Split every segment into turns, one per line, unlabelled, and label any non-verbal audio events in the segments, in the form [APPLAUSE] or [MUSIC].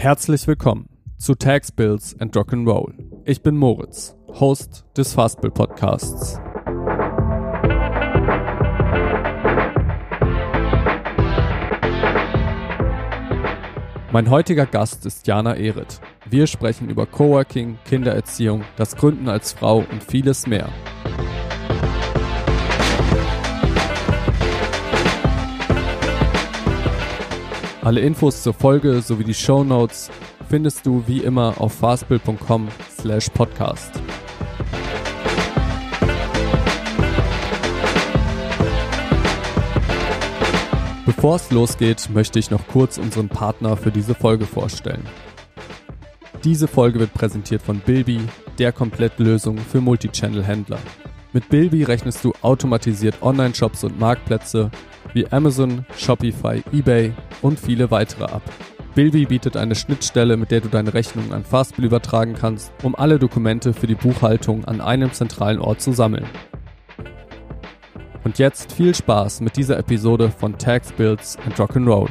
Herzlich willkommen zu Tax Bills and Rock'n'Roll. Ich bin Moritz, Host des Fastbill Podcasts. Mein heutiger Gast ist Jana Ehret. Wir sprechen über Coworking, Kindererziehung, das Gründen als Frau und vieles mehr. Alle Infos zur Folge sowie die Show Notes findest du wie immer auf fastbill.com slash podcast. Bevor es losgeht, möchte ich noch kurz unseren Partner für diese Folge vorstellen. Diese Folge wird präsentiert von Bilby, der Komplettlösung für Multichannel-Händler. Mit Bilby rechnest du automatisiert Online-Shops und Marktplätze wie Amazon, Shopify, eBay und viele weitere ab. Bilby bietet eine Schnittstelle, mit der du deine Rechnungen an Fastbill übertragen kannst, um alle Dokumente für die Buchhaltung an einem zentralen Ort zu sammeln. Und jetzt viel Spaß mit dieser Episode von Tax Bills and Rock'n'Roll.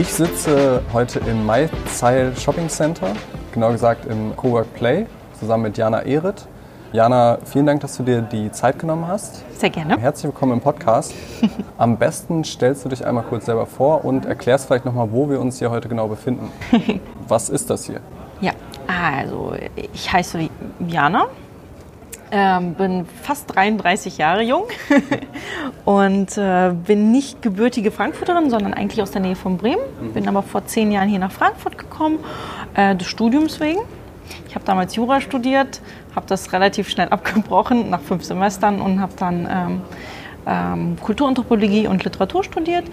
Ich sitze heute im MyZeil Shopping Center, genau gesagt im Cowork Play, zusammen mit Jana Ehret. Jana, vielen Dank, dass du dir die Zeit genommen hast.
Sehr gerne.
Herzlich willkommen im Podcast. [LAUGHS] Am besten stellst du dich einmal kurz selber vor und erklärst vielleicht nochmal, wo wir uns hier heute genau befinden. [LAUGHS] Was ist das hier?
Ja, also ich heiße Jana, ähm, bin fast 33 Jahre jung [LAUGHS] und äh, bin nicht gebürtige Frankfurterin, sondern eigentlich aus der Nähe von Bremen. Bin aber vor zehn Jahren hier nach Frankfurt gekommen, äh, des Studiums wegen. Ich habe damals Jura studiert, habe das relativ schnell [LAUGHS] abgebrochen nach fünf Semestern und habe dann ähm, ähm, Kulturanthropologie und Literatur studiert,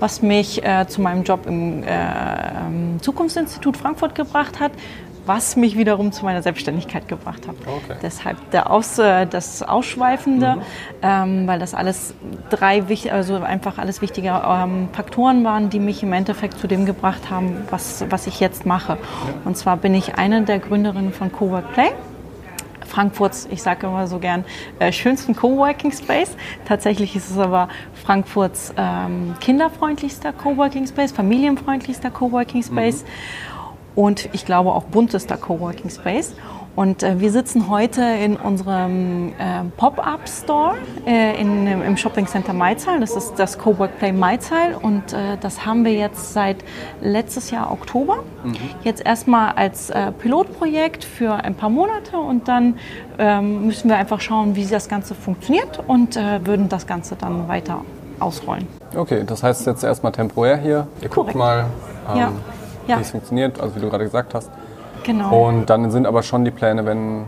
was mich äh, zu meinem Job im äh, ähm, Zukunftsinstitut Frankfurt gebracht hat, was mich wiederum zu meiner Selbstständigkeit gebracht hat.
Okay.
Deshalb der Aus, äh, das Ausschweifende,
Mhm.
ähm, weil das alles drei also einfach alles wichtige ähm, Faktoren waren, die mich im Endeffekt zu dem gebracht haben, was, was ich jetzt mache. Und zwar bin ich eine der Gründerinnen von Cowork Play. Frankfurts, ich sage immer so gern, äh, schönsten Coworking Space. Tatsächlich ist es aber Frankfurts ähm, kinderfreundlichster Coworking Space, familienfreundlichster Coworking Space und ich glaube auch buntester Coworking Space. Und äh, wir sitzen heute in unserem äh, Pop-Up-Store äh, in, im Shopping Center Maizal. Das ist das Cowork Play Maizal und äh, das haben wir jetzt seit letztes Jahr Oktober. Jetzt erstmal als äh, Pilotprojekt für ein paar Monate und dann ähm, müssen wir einfach schauen, wie das Ganze funktioniert und äh, würden das Ganze dann weiter ausrollen.
Okay, das heißt jetzt erstmal temporär hier. Ihr guckt
Korrekt.
mal, ähm,
Ja. Ja.
wie es funktioniert, also wie du gerade gesagt hast.
Genau.
Und dann sind aber schon die Pläne, wenn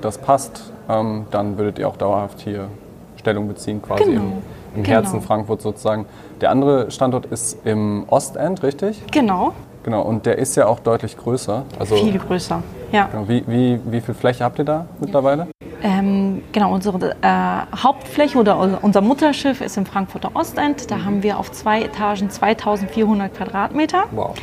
das passt, ähm, dann würdet ihr auch dauerhaft hier Stellung beziehen, quasi
Genau.
im, im
Genau.
Herzen Frankfurt sozusagen. Der andere Standort ist im Ostend, richtig?
genau,
Genau, und der ist ja auch deutlich größer. Also
viel größer. Ja.
genau, wie, wie, wie viel Fläche habt ihr da mittlerweile?
Ähm, genau, unsere äh, Hauptfläche oder unser Mutterschiff ist im Frankfurter Ostend. Da haben wir auf zwei Etagen 2400 Quadratmeter.
Wow.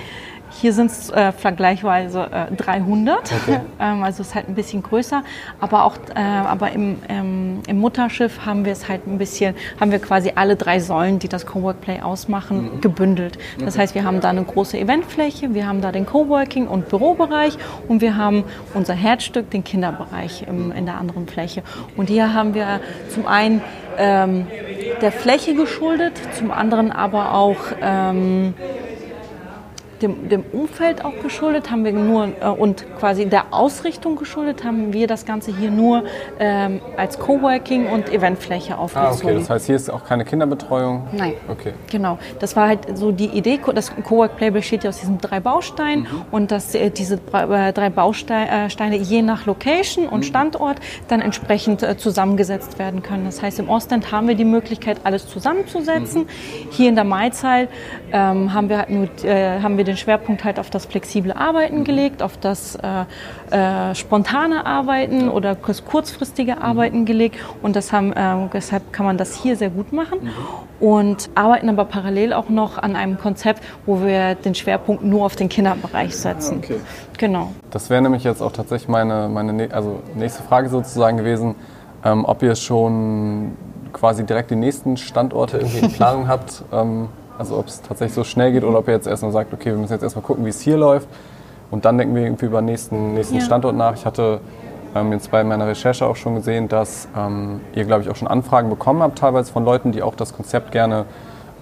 Hier sind es äh, vergleichsweise äh, 300,
Okay. [LAUGHS]
ähm, also es ist halt ein bisschen größer. Aber auch, äh, aber im, ähm, im Mutterschiff haben wir es halt ein bisschen, haben wir quasi alle drei Säulen, die das Cowork Play ausmachen, gebündelt. Das heißt, wir haben da eine große Eventfläche, wir haben da den Coworking und Bürobereich und wir haben unser Herzstück, den Kinderbereich im, in der anderen Fläche. Und hier haben wir zum einen ähm, der Fläche geschuldet, zum anderen aber auch ähm, dem, dem Umfeld auch geschuldet, haben wir nur äh, und quasi der Ausrichtung geschuldet, haben wir das Ganze hier nur ähm, als Coworking und Eventfläche
Ah,
aufgezogen.
okay, das heißt, hier ist auch keine Kinderbetreuung?
Nein.
Okay.
Genau, das war halt so die Idee. Das Cowork Play besteht ja aus diesen drei Bausteinen und dass äh, diese drei äh, drei Bausteine je nach Location und Standort dann entsprechend äh, zusammengesetzt werden können. Das heißt, im Ostend haben wir die Möglichkeit, alles zusammenzusetzen. Hier in der Maizal ähm, haben wir halt nur, äh, haben wir den Schwerpunkt halt auf das flexible Arbeiten gelegt, auf das äh, äh, spontane Arbeiten oder kurzfristige Arbeiten gelegt und das haben, äh, deshalb kann man das hier sehr gut machen und arbeiten aber parallel auch noch an einem Konzept, wo wir den Schwerpunkt nur auf den Kinderbereich setzen.
Okay.
Genau.
Das wäre nämlich jetzt auch tatsächlich meine, meine ne- also nächste Frage sozusagen gewesen, ähm, ob ihr schon quasi direkt die nächsten Standorte irgendwie in [LAUGHS] Planung habt. Ähm, also ob es tatsächlich so schnell geht oder ob ihr jetzt erstmal sagt, okay, wir müssen jetzt erstmal gucken, wie es hier läuft. Und dann denken wir irgendwie über den nächsten, nächsten
Ja.
Standort nach. Ich hatte ähm, jetzt bei meiner Recherche auch schon gesehen, dass ähm, ihr, glaube ich, auch schon Anfragen bekommen habt, teilweise von Leuten, die auch das Konzept gerne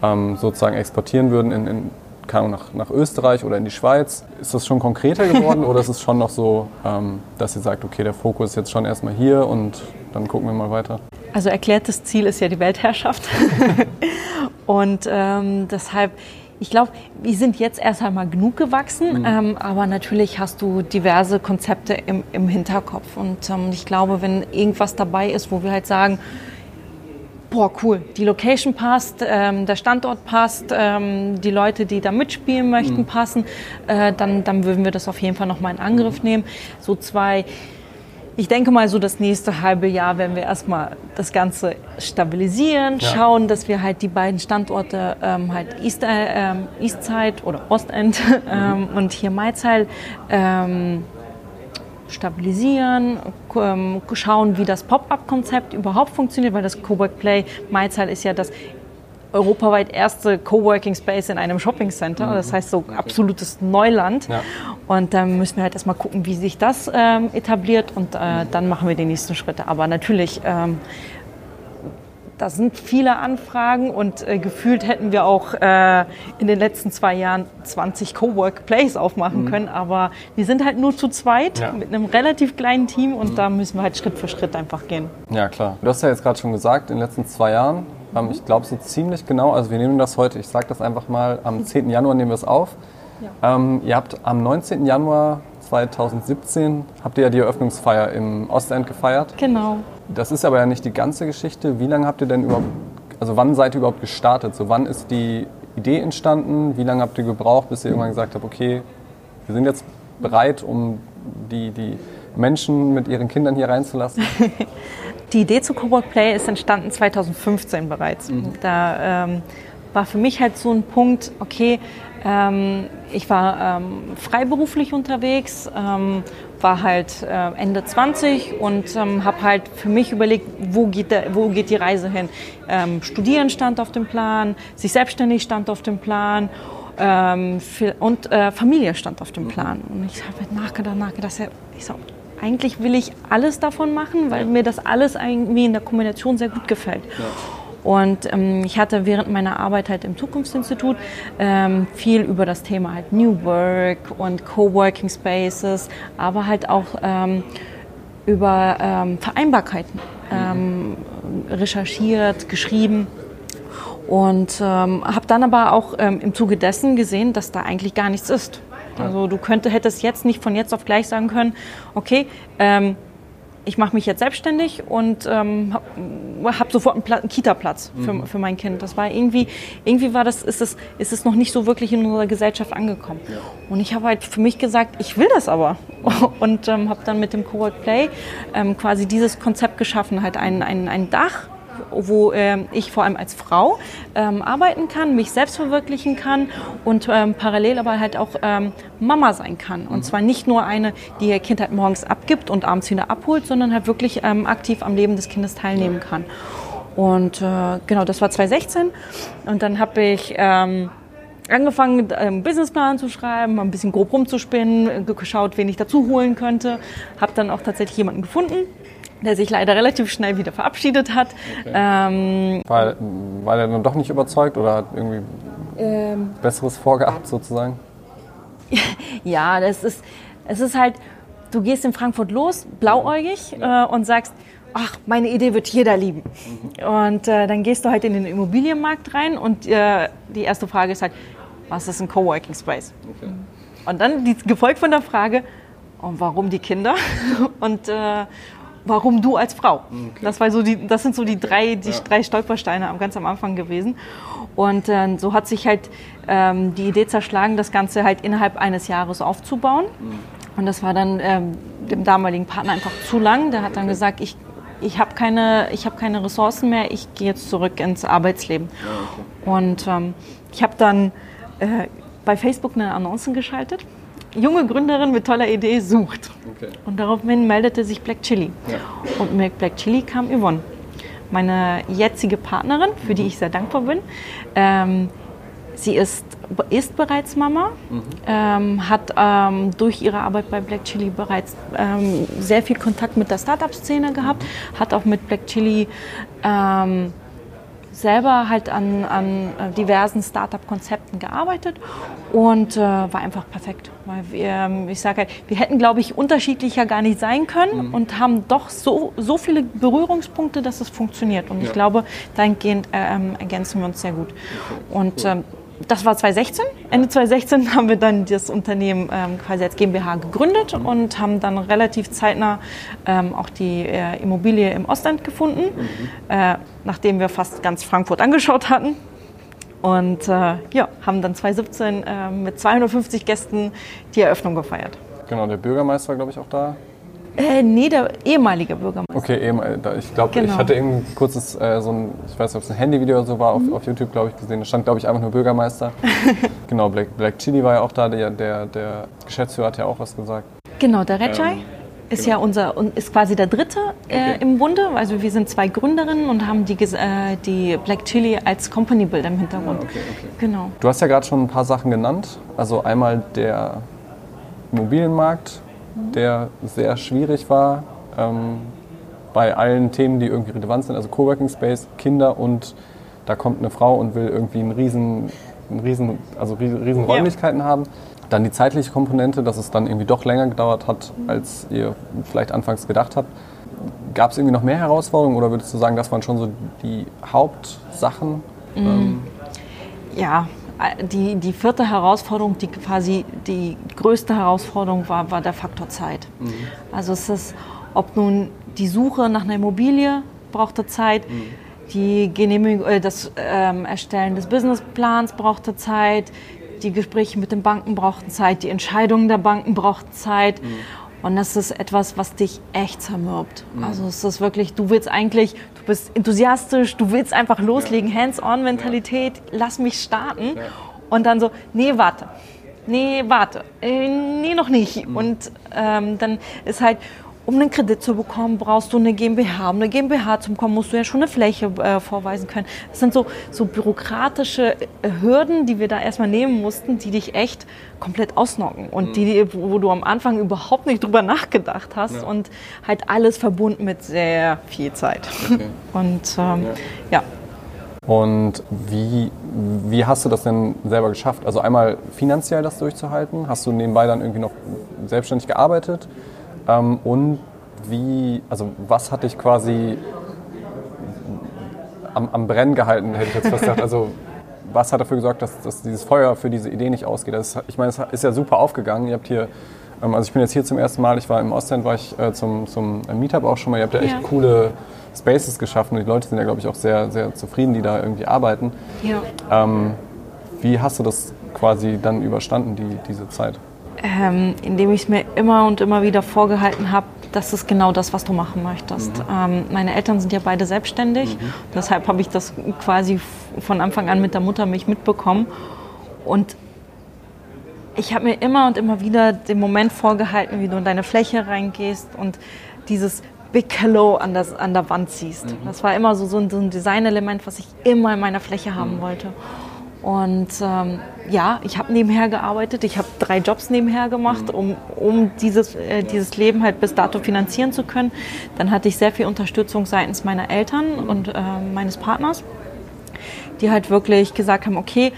ähm, sozusagen exportieren würden in, in keine Ahnung, nach, nach Österreich oder in die Schweiz. Ist das schon konkreter geworden [LAUGHS] oder ist es schon noch so, ähm, dass ihr sagt, okay, der Fokus ist jetzt schon erstmal hier und dann gucken wir mal weiter?
Also erklärtes Ziel ist ja die Weltherrschaft. [LAUGHS] und ähm, deshalb, ich glaube, wir sind jetzt erst einmal genug gewachsen, ähm, aber natürlich hast du diverse Konzepte im, im Hinterkopf. Und ähm, ich glaube, wenn irgendwas dabei ist, wo wir halt sagen, boah, cool, die Location passt, ähm, der Standort passt, ähm, die Leute, die da mitspielen möchten, passen, äh, dann, dann würden wir das auf jeden Fall nochmal in Angriff nehmen. So zwei, ich denke mal, so das nächste halbe Jahr werden wir erstmal das Ganze stabilisieren,
Ja.
schauen, dass wir halt die beiden Standorte ähm, halt East, äh, ähm, Eastside oder Ostend [LAUGHS] ähm, und hier Maizheil ähm, stabilisieren, ähm, schauen, wie das Pop-up-Konzept überhaupt funktioniert, weil das Cowork Play Maizheil ist ja das europaweit erste Coworking Space in einem Shopping Center. Das heißt so absolutes Neuland.
Ja.
Und dann müssen wir halt erstmal gucken, wie sich das ähm, etabliert und äh, dann machen wir die nächsten Schritte. Aber natürlich, ähm, da sind viele Anfragen und äh, gefühlt hätten wir auch äh, in den letzten zwei Jahren 20 Cowork Plays aufmachen können. Aber wir sind halt nur zu zweit
Ja.
mit einem relativ kleinen Team und da müssen wir halt Schritt für Schritt einfach gehen.
Ja, klar. Du hast ja jetzt gerade schon gesagt, in den letzten zwei Jahren, ähm, ich glaube so ziemlich genau, also wir nehmen das heute, ich sage das einfach mal, am [LAUGHS] 10. Januar nehmen wir es auf. Ähm, ihr habt am 19. Januar 2017, habt ihr ja die Eröffnungsfeier im Ostend gefeiert.
Genau.
Das ist aber ja nicht die ganze Geschichte. Wie lange habt ihr denn überhaupt, also wann seid ihr überhaupt gestartet? So wann ist die Idee entstanden? Wie lange habt ihr gebraucht, bis ihr irgendwann gesagt habt, okay, wir sind jetzt bereit, um die, die Menschen mit ihren Kindern hier reinzulassen? [LAUGHS]
Die Idee zu Cowork Play ist entstanden 2015 bereits. Da ähm, war für mich halt so ein Punkt, okay, ähm, ich war ähm, freiberuflich unterwegs, ähm, war halt äh, Ende 20 und ähm, habe halt für mich überlegt, wo geht, der, wo geht die Reise hin. Ähm, Studieren stand auf dem Plan, sich selbstständig stand auf dem Plan ähm, für, und äh, Familie stand auf dem Plan. Und ich habe halt nachgedacht, nachgedacht, ja, ich so, eigentlich will ich alles davon machen, weil mir das alles irgendwie in der Kombination sehr gut gefällt. Und ähm, ich hatte während meiner Arbeit halt im Zukunftsinstitut ähm, viel über das Thema halt New Work und Coworking Spaces, aber halt auch ähm, über ähm, Vereinbarkeiten ähm, recherchiert, geschrieben. Und ähm, habe dann aber auch ähm, im Zuge dessen gesehen, dass da eigentlich gar nichts ist. Also du könnte, hättest jetzt nicht von jetzt auf gleich sagen können, okay, ähm, ich mache mich jetzt selbstständig und ähm, habe hab sofort einen, Pla- einen Kita-Platz für, für mein Kind. Das war irgendwie, irgendwie war das, ist es, ist es noch nicht so wirklich in unserer Gesellschaft angekommen. Und ich habe halt für mich gesagt, ich will das aber. [LAUGHS] Und ähm, habe dann mit dem Cowork Play ähm, quasi dieses Konzept geschaffen, halt ein, ein, ein Dach, wo ähm, ich vor allem als Frau ähm, arbeiten kann, mich selbst verwirklichen kann und ähm, parallel aber halt auch ähm, Mama sein kann. Und zwar nicht nur eine, die ihr Kind halt morgens abgibt und abends wieder abholt, sondern halt wirklich aktiv am Leben des Kindes teilnehmen kann. Und äh, genau, das war 2016. Und dann habe ich angefangen, einen Businessplan zu schreiben, mal ein bisschen grob rumzuspinnen, geschaut, wen ich dazu holen könnte. Habe dann auch tatsächlich jemanden gefunden, der sich leider relativ schnell wieder verabschiedet hat. Ähm,
Weil, weil er dann doch nicht überzeugt oder hat irgendwie
ähm,
Besseres vorgehabt sozusagen? [LAUGHS]
ja, das ist, es ist halt, du gehst in Frankfurt los, blauäugig äh, und sagst, ach, meine Idee wird jeder lieben. Und äh, dann gehst du halt in den Immobilienmarkt rein und äh, die erste Frage ist halt, was ist ein Coworking Space? Und dann die, gefolgt von der Frage, und warum die Kinder? [LAUGHS] Und, äh, warum du als Frau? Okay. Das, war so die, das sind so die drei, die ja. drei Stolpersteine ganz am Anfang gewesen. Und äh, so hat sich halt ähm, die Idee zerschlagen, das Ganze halt innerhalb eines Jahres aufzubauen. Mhm. Und das war dann ähm, dem damaligen Partner einfach zu lang. Der hat dann gesagt, ich, ich habe keine, hab keine Ressourcen mehr, ich gehe jetzt zurück ins Arbeitsleben. Ja, okay. Und ähm, ich habe dann äh, bei Facebook eine Annonce geschaltet. Junge Gründerin mit toller Idee sucht. Okay. Und daraufhin meldete sich Black Chili. Ja. Und mit Black Chili kam Yvonne, meine jetzige Partnerin, für mhm. die ich sehr dankbar bin. Ähm, sie ist, ist bereits Mama, mhm. ähm, hat ähm, durch ihre Arbeit bei Black Chili bereits ähm, sehr viel Kontakt mit der Startup-Szene gehabt, mhm. hat auch mit Black Chili ähm, selber halt an, an äh, diversen Startup-Konzepten gearbeitet und äh, war einfach perfekt. Weil wir, ähm, ich sage halt, wir hätten, glaube ich, unterschiedlicher gar nicht sein können mhm. und haben doch so, so viele Berührungspunkte, dass es funktioniert. Und ja. ich glaube, dahingehend äh, ähm, ergänzen wir uns sehr gut. Okay. Und ähm, das war 2016. Ende 2016 [LAUGHS] haben wir dann das Unternehmen ähm, quasi als GmbH gegründet und haben dann relativ zeitnah ähm, auch die äh, Immobilie im Ostend gefunden, mhm. äh, nachdem wir fast ganz Frankfurt angeschaut hatten. Und äh, ja, haben dann 2017 äh, mit 250 Gästen die Eröffnung gefeiert.
Genau, der Bürgermeister war, glaube ich, auch da.
Äh, nee, der ehemalige Bürgermeister.
Okay, ich glaube, genau. ich hatte eben kurzes, äh, so ein, ich weiß nicht, ob es ein Handyvideo oder so war, auf, mhm. auf YouTube, glaube ich, gesehen. Da stand, glaube ich, einfach nur Bürgermeister. [LAUGHS] genau, Black, Black Chili war ja auch da, der, der, der Geschäftsführer hat ja auch was gesagt.
Genau, der Recai. Ähm, ist genau. ja unser ist quasi der dritte äh, okay. im Bunde. Also wir sind zwei Gründerinnen und haben die, äh, die Black Chili als Company Builder im Hintergrund.
okay, okay. Genau. Du hast ja gerade schon ein paar Sachen genannt. Also einmal der Immobilienmarkt, der sehr schwierig war ähm, bei allen Themen, die irgendwie relevant sind. Also Coworking Space, Kinder und da kommt eine Frau und will irgendwie einen riesen, einen riesen, also riesen Räumlichkeiten ja. haben. Dann die zeitliche Komponente, dass es dann irgendwie doch länger gedauert hat, als ihr vielleicht anfangs gedacht habt. Gab es irgendwie noch mehr Herausforderungen oder würdest du sagen, das waren schon so die Hauptsachen?
Mhm. Ähm, ja, die, die vierte Herausforderung, die quasi die größte Herausforderung war, war der Faktor Zeit. Mhm. Also es ist, ob nun die Suche nach einer Immobilie brauchte Zeit, mhm. die Genehmigung, äh, das ähm, Erstellen des Businessplans brauchte Zeit, die Gespräche mit den Banken brauchten Zeit, die Entscheidungen der Banken brauchten Zeit. Mhm. Und das ist etwas, was dich echt zermürbt. Mhm. Also es ist wirklich, du willst eigentlich, du bist enthusiastisch, du willst einfach loslegen, ja. Hands-on-Mentalität, ja. lass mich starten. Ja. Und dann so, nee, warte. Nee, warte. Äh, nee, noch nicht. Mhm. Und ähm, dann ist halt, um einen Kredit zu bekommen, brauchst du eine GmbH. Um eine GmbH zu bekommen, musst du ja schon eine Fläche äh, vorweisen können. Das sind so, so bürokratische äh, Hürden, die wir da erstmal nehmen mussten, die dich echt komplett ausnocken und mhm. die, wo du am Anfang überhaupt nicht drüber nachgedacht hast ja. und halt alles verbunden mit sehr viel Zeit. Okay. [LAUGHS] Und ähm, ja. ja.
Und wie, wie hast du das denn selber geschafft? Also einmal finanziell das durchzuhalten? Hast du nebenbei dann irgendwie noch selbstständig gearbeitet? Ähm, und wie, also was hat dich quasi am, am Brennen gehalten, hätte ich jetzt fast gesagt. Also was hat dafür gesorgt, dass, dass dieses Feuer für diese Idee nicht ausgeht? Das, ich meine, es ist ja super aufgegangen. Ihr habt hier, ähm, also ich bin jetzt hier zum ersten Mal, ich war im Ostend, war ich äh, zum, zum Meetup auch schon mal. Ihr habt ja echt ja. coole Spaces geschaffen und die Leute sind ja, glaube ich, auch sehr, sehr zufrieden, die da irgendwie arbeiten. Ja. Ähm, wie hast du das quasi dann überstanden, die, diese Zeit?
Ähm, indem ich es mir immer und immer wieder vorgehalten habe, das ist genau das, was du machen möchtest. Mhm. Ähm, meine Eltern sind ja beide selbstständig, mhm. deshalb habe ich das quasi von Anfang an mit der Muttermilch mitbekommen. Und ich habe mir immer und immer wieder den Moment vorgehalten, wie du in deine Fläche reingehst und dieses Big Hello an, das, an der Wand siehst. Mhm. Das war immer so, so ein, so ein Designelement, was ich immer in meiner Fläche haben mhm. wollte. Und ähm, ja, ich habe nebenher gearbeitet. Ich habe drei Jobs nebenher gemacht, um, um dieses, äh, dieses Leben halt bis dato finanzieren zu können. Dann hatte ich sehr viel Unterstützung seitens meiner Eltern und äh, meines Partners, die halt wirklich gesagt haben, okay,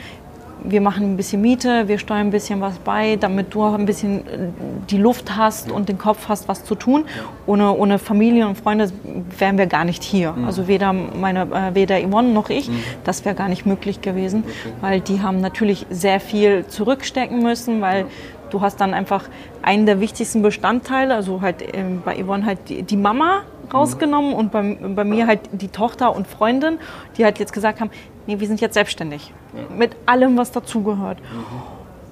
wir machen ein bisschen Miete, wir steuern ein bisschen was bei, damit du auch ein bisschen äh, die Luft hast und den Kopf hast, was zu tun. Ohne, ohne Familie und Freunde wären wir gar nicht hier.
Mhm.
Also weder, meine, äh, weder Yvonne noch ich, das wäre gar nicht möglich gewesen, weil die haben natürlich sehr viel zurückstecken müssen, weil du hast dann einfach einen der wichtigsten Bestandteile, also halt ähm, bei Yvonne halt die, die Mama rausgenommen und bei, bei mir halt die Tochter und Freundin, die halt jetzt gesagt haben, nee, wir sind jetzt selbstständig. Mit allem, was dazugehört.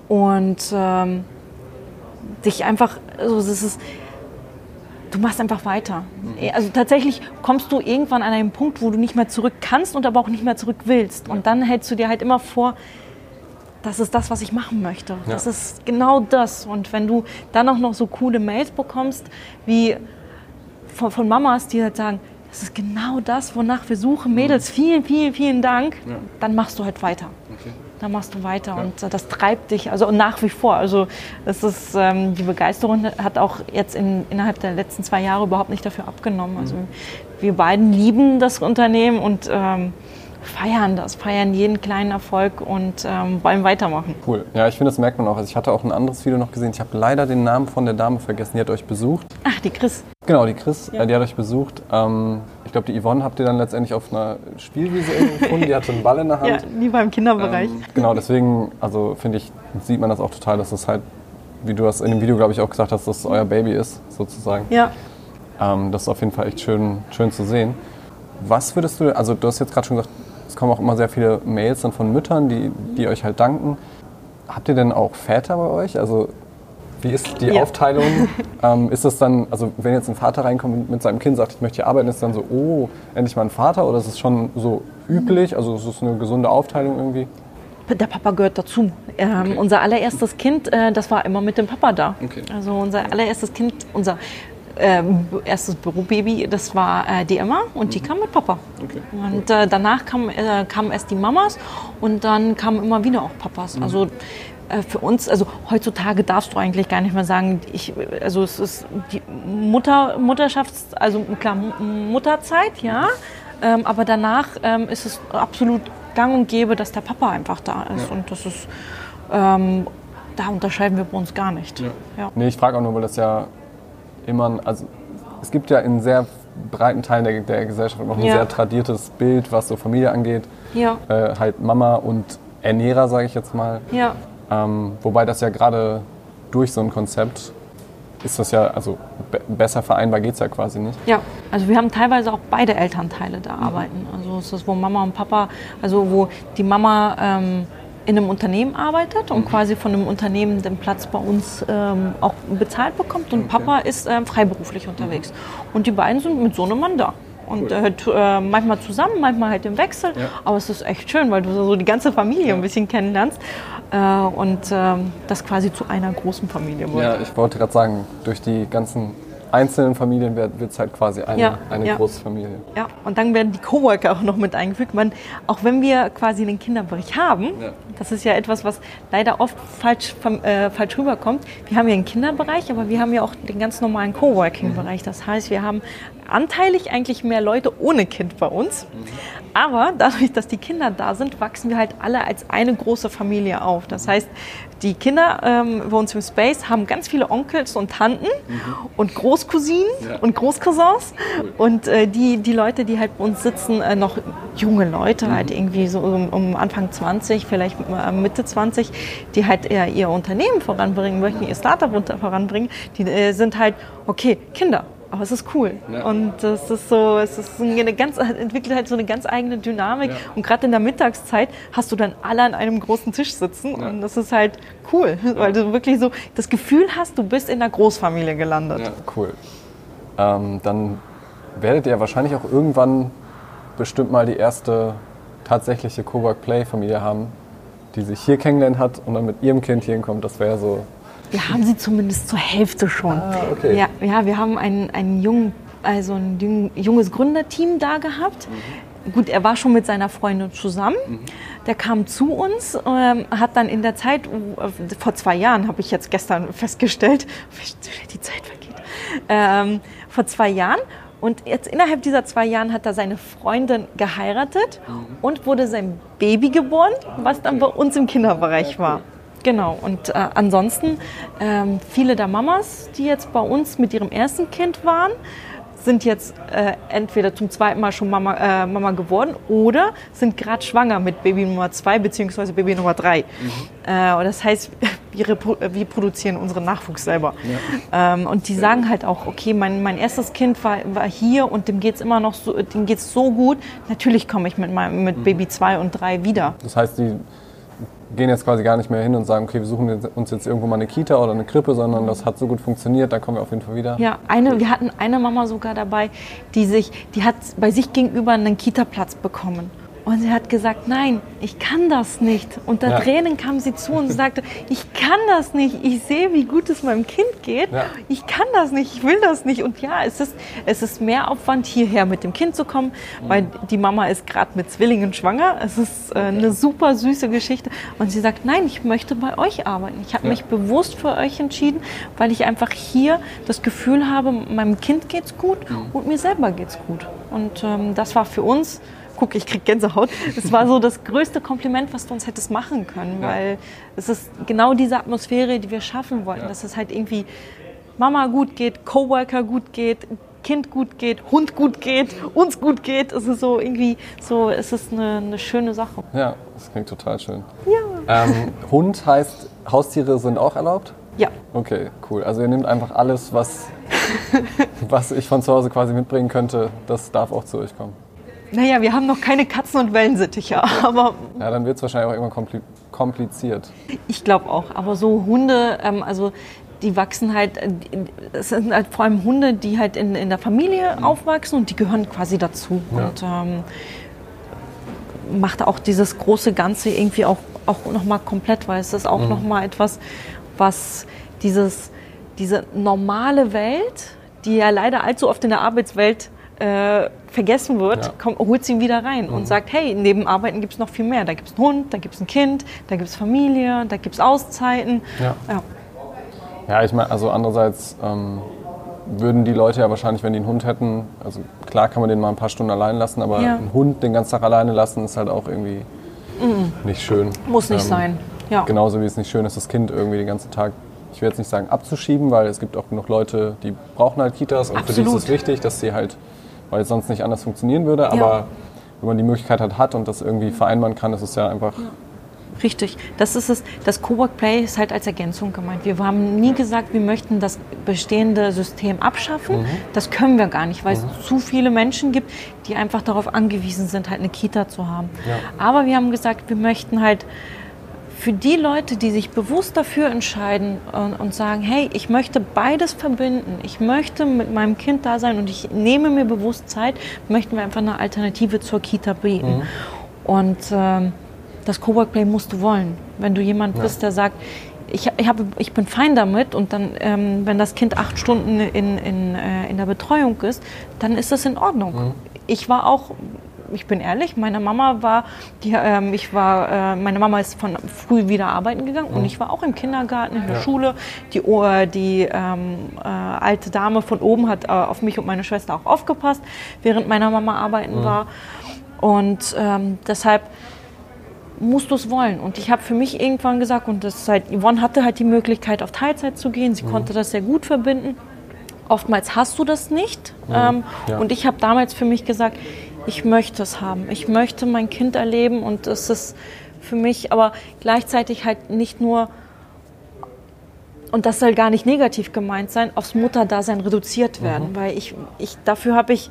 Und ähm, dich einfach, also das ist, du machst einfach weiter. Also tatsächlich kommst du irgendwann an einen Punkt, wo du nicht mehr zurück kannst und aber auch nicht mehr zurück willst. Und dann hältst du dir halt immer vor, das ist das, was ich machen möchte. Das ist genau das. Und wenn du dann auch noch so coole Mails bekommst, wie von, von Mamas, die halt sagen, das ist genau das, wonach wir suchen. Mädels, vielen, vielen, vielen Dank. Dann machst du halt weiter. Dann machst du weiter und äh, das treibt dich, also nach wie vor. Also es ist, ähm, die Begeisterung hat auch jetzt in, innerhalb der letzten zwei Jahre überhaupt nicht dafür abgenommen. Also wir beiden lieben das Unternehmen und ähm, feiern das, feiern jeden kleinen Erfolg und ähm, wollen weitermachen.
Cool. Ja, ich finde, das merkt man auch. Also ich hatte auch ein anderes Video noch gesehen. Ich habe leider den Namen von der Dame vergessen. Die hat euch besucht.
Ach, die Chris.
Genau, die Chris, äh, die hat euch besucht. Ähm, ich glaube, die Yvonne habt ihr dann letztendlich auf einer Spielwiese [LAUGHS] gefunden. Die hatte einen Ball in der Hand.
Ja, die war im Kinderbereich.
Ähm, genau, deswegen, also finde ich, sieht man das auch total, dass das halt, wie du das in dem Video, glaube ich, auch gesagt hast, dass es euer Baby ist, sozusagen.
ja.
Ähm, das ist auf jeden Fall echt schön, schön zu sehen. Was würdest du, also du hast jetzt gerade schon gesagt, es kommen auch immer sehr viele Mails dann von Müttern, die, die euch halt danken. Habt ihr denn auch Väter bei euch? Also wie ist die
Ja.
Aufteilung? [LAUGHS] ähm, ist das dann, also wenn jetzt ein Vater reinkommt und mit seinem Kind sagt, ich möchte hier arbeiten, ist es dann so, oh, endlich mal ein Vater? Oder ist es schon so üblich? Also ist es eine gesunde Aufteilung irgendwie?
Der Papa gehört dazu. Ähm, Unser allererstes Kind, äh, das war immer mit dem Papa da.
Okay.
Also unser allererstes Kind, unser ähm, erstes Bürobaby, das war äh, die Emma und die kam mit Papa.
Okay.
Und äh, danach kam, äh, kamen erst die Mamas und dann kamen immer wieder auch Papas. Also äh, für uns, also heutzutage darfst du eigentlich gar nicht mehr sagen, ich, also es ist die Mutter, Mutterschafts-, also klar, M- Mutterzeit, ja. Ähm, aber danach ähm, ist es absolut gang und gäbe, dass der Papa einfach da ist. Und das ist, ähm, da unterscheiden wir bei uns gar nicht. Ja.
Nee, ich frage auch nur, weil das ja immer, also es gibt ja in sehr breiten Teilen der, der Gesellschaft noch ein
Ja.
sehr tradiertes Bild, was so Familie angeht.
Ja.
Äh, halt Mama und Ernährer, sage ich jetzt mal.
ja.
Ähm, wobei das ja gerade durch so ein Konzept ist das ja, also be besser vereinbar geht es ja quasi nicht.
Ja, also wir haben teilweise auch beide Elternteile da arbeiten. Also ist, wo Mama und Papa, also wo die Mama ähm, in einem Unternehmen arbeitet und quasi von einem Unternehmen den Platz bei uns ähm, auch bezahlt bekommt und Papa ist ähm, freiberuflich unterwegs. Und die beiden sind mit so einem Mann da. Und äh, t- äh, manchmal zusammen, manchmal halt im Wechsel. Aber es ist echt schön, weil du so die ganze Familie ein bisschen kennenlernst äh, und ähm, das quasi zu einer großen Familie wird.
Ja, ich wollte gerade sagen, durch die ganzen einzelnen Familien wird es halt quasi eine,
Ja,
eine
ja.
große Familie.
Ja, und dann werden die Coworker auch noch mit eingefügt. Man, auch wenn wir quasi einen Kinderbereich haben,
Ja.
das ist ja etwas, was leider oft falsch, äh, falsch rüberkommt. Wir haben ja einen Kinderbereich, aber wir haben ja auch den ganz normalen Coworking-Bereich. Das heißt, wir haben anteilig eigentlich mehr Leute ohne Kind bei uns. Aber dadurch, dass die Kinder da sind, wachsen wir halt alle als eine große Familie auf. Das heißt, die Kinder ähm, bei uns im Space haben ganz viele Onkels und Tanten und Großcousinen
Ja.
und Großcousins. Und äh, die, die Leute, die halt bei uns sitzen, äh, noch junge Leute, halt irgendwie so um, um Anfang 20, vielleicht äh, Mitte 20, die halt eher ihr Unternehmen voranbringen möchten, ihr Startup voranbringen, die äh, sind halt, okay, Kinder. Aber es ist cool.
Ja.
Und das ist so, es ist eine ganz, entwickelt halt so eine ganz eigene Dynamik.
Ja.
Und gerade in der Mittagszeit hast du dann alle an einem großen Tisch sitzen.
Ja.
Und das ist halt cool, [LAUGHS] weil du wirklich so das Gefühl hast, du bist in der Großfamilie gelandet.
Cool. Ähm, dann werdet ihr wahrscheinlich auch irgendwann bestimmt mal die erste tatsächliche Cowork Play Familie haben, die sich hier kennengelernt hat und dann mit ihrem Kind hier hinkommt. Das wäre so.
Wir haben sie zumindest zur Hälfte schon.
Ah, okay.
Ja, ja wir haben einen, einen jungen, also ein jung- junges Gründerteam da gehabt. Gut, er war schon mit seiner Freundin zusammen. Der kam zu uns, ähm, hat dann in der Zeit, äh, vor zwei Jahren habe ich jetzt gestern festgestellt, [LAUGHS] wie schnell die Zeit vergeht, ähm, vor zwei Jahren. Und jetzt innerhalb dieser zwei Jahren hat er seine Freundin geheiratet mhm. und wurde sein Baby geboren, was dann bei uns im Kinderbereich war. Genau, und äh, ansonsten ähm, viele der Mamas, die jetzt bei uns mit ihrem ersten Kind waren, sind jetzt äh, entweder zum zweiten Mal schon Mama, äh, Mama geworden oder sind gerade schwanger mit Baby Nummer zwei bzw. Baby Nummer drei. Mhm. Äh, das heißt, [LAUGHS] wir, wir, produzieren unseren Nachwuchs selber. Ja. Ähm, und die sagen halt auch, okay, mein, mein erstes Kind war, war hier und dem geht es immer noch so, dem geht's so gut. Natürlich komme ich mit, meinem, mit mhm. Baby zwei und drei wieder.
Das heißt, die gehen jetzt quasi gar nicht mehr hin und sagen, okay, wir suchen uns jetzt irgendwo mal eine Kita oder eine Krippe, sondern das hat so gut funktioniert, da kommen wir auf jeden Fall wieder.
Ja, eine, wir hatten eine Mama sogar dabei, die sich, die hat bei sich gegenüber einen Kita-Platz bekommen. Und sie hat gesagt, nein, ich kann das nicht. Unter ja. Tränen kam sie zu und sagte, ich kann das nicht. Ich sehe, wie gut es meinem Kind geht. Ja. Ich kann das nicht, ich will das nicht. Und ja, es ist, es ist mehr Aufwand, hierher mit dem Kind zu kommen, mhm. weil die Mama ist gerade mit Zwillingen schwanger. Es ist äh, eine super süße Geschichte. Und sie sagt, nein, ich möchte bei euch arbeiten. Ich habe ja. mich bewusst für euch entschieden, weil ich einfach hier das Gefühl habe, meinem Kind geht's gut mhm. und mir selber geht's gut. Und ähm, das war für uns guck, ich krieg Gänsehaut. Es war so das größte Kompliment, was du uns hättest machen können, ja. weil es ist genau diese Atmosphäre, die wir schaffen wollten, ja. dass es halt irgendwie Mama gut geht, Coworker gut geht, Kind gut geht, Hund gut geht, uns gut geht. Es ist so irgendwie so, es ist eine, eine schöne Sache.
Ja, das klingt total schön. Ja. Ähm, Hund heißt, Haustiere sind auch erlaubt?
Ja.
Okay, cool. Also ihr nehmt einfach alles, was, was ich von zu Hause quasi mitbringen könnte, das darf auch zu euch kommen.
Naja, wir haben noch keine Katzen- und Wellensittiche, aber...
Ja, dann wird es wahrscheinlich auch irgendwann kompliziert.
Ich glaube auch, aber so Hunde, ähm, also die wachsen halt, äh, es sind halt vor allem Hunde, die halt in, in der Familie mhm. aufwachsen und die gehören quasi dazu. Ja. Und ähm, macht auch dieses große Ganze irgendwie auch, auch nochmal komplett, weil es ist auch mhm. nochmal etwas, was dieses, diese normale Welt, die ja leider allzu oft in der Arbeitswelt äh, vergessen wird, ja. kommt, holt sie ihn wieder rein mhm. und sagt, hey, neben Arbeiten gibt es noch viel mehr. Da gibt es einen Hund, da gibt es ein Kind, da gibt es Familie, da gibt es Auszeiten.
Ja. ja. ja ich meine, also andererseits ähm, würden die Leute ja wahrscheinlich, wenn die einen Hund hätten, also klar kann man den mal ein paar Stunden allein lassen, aber ja. einen Hund den ganzen Tag alleine lassen ist halt auch irgendwie mhm. nicht schön.
Muss nicht ähm, sein.
Ja. Genauso wie es nicht schön ist, das Kind irgendwie den ganzen Tag ich will jetzt nicht sagen abzuschieben, weil es gibt auch genug Leute, die brauchen halt Kitas und Absolut. für die ist es wichtig, dass sie halt weil es sonst nicht anders funktionieren würde. Aber ja. wenn man die Möglichkeit hat, hat und das irgendwie vereinbaren kann, ist es ja einfach. Ja.
Richtig, das ist es. Das Cowork Play ist halt als Ergänzung gemeint. Wir haben nie gesagt, wir möchten das bestehende System abschaffen. Mhm. Das können wir gar nicht, weil mhm. es zu viele Menschen gibt, die einfach darauf angewiesen sind, halt eine Kita zu haben. Ja. Aber wir haben gesagt, wir möchten halt für die Leute, die sich bewusst dafür entscheiden und, sagen, hey, ich möchte beides verbinden, ich möchte mit meinem Kind da sein und ich nehme mir bewusst Zeit, möchten wir einfach eine Alternative zur Kita bieten. Mhm. Und ähm, das Cowork Play musst du wollen. Wenn du jemand ja. bist, der sagt, ich, ich, hab, ich bin fein damit und dann, ähm, wenn das Kind acht Stunden in, in, äh, in der Betreuung ist, dann ist das in Ordnung. Mhm. Ich war auch ich bin ehrlich, meine Mama war, die, ähm, ich war, äh, meine Mama ist von früh wieder arbeiten gegangen mhm. und ich war auch im Kindergarten, in der ja. Schule. Die, uh, die ähm, äh, alte Dame von oben hat äh, auf mich und meine Schwester auch aufgepasst, während meine Mama arbeiten mhm. war. Und ähm, deshalb musst du es wollen. Und ich habe für mich irgendwann gesagt, und das halt, Yvonne hatte halt die Möglichkeit, auf Teilzeit zu gehen. Sie mhm. konnte das sehr gut verbinden. Oftmals hast du das nicht. Mhm. Ähm, ja. Und ich habe damals für mich gesagt, ich möchte es haben. Ich möchte mein Kind erleben und es ist für mich aber gleichzeitig halt nicht nur, und das soll gar nicht negativ gemeint sein, aufs Mutterdasein reduziert werden, mhm. weil ich, ich dafür habe ich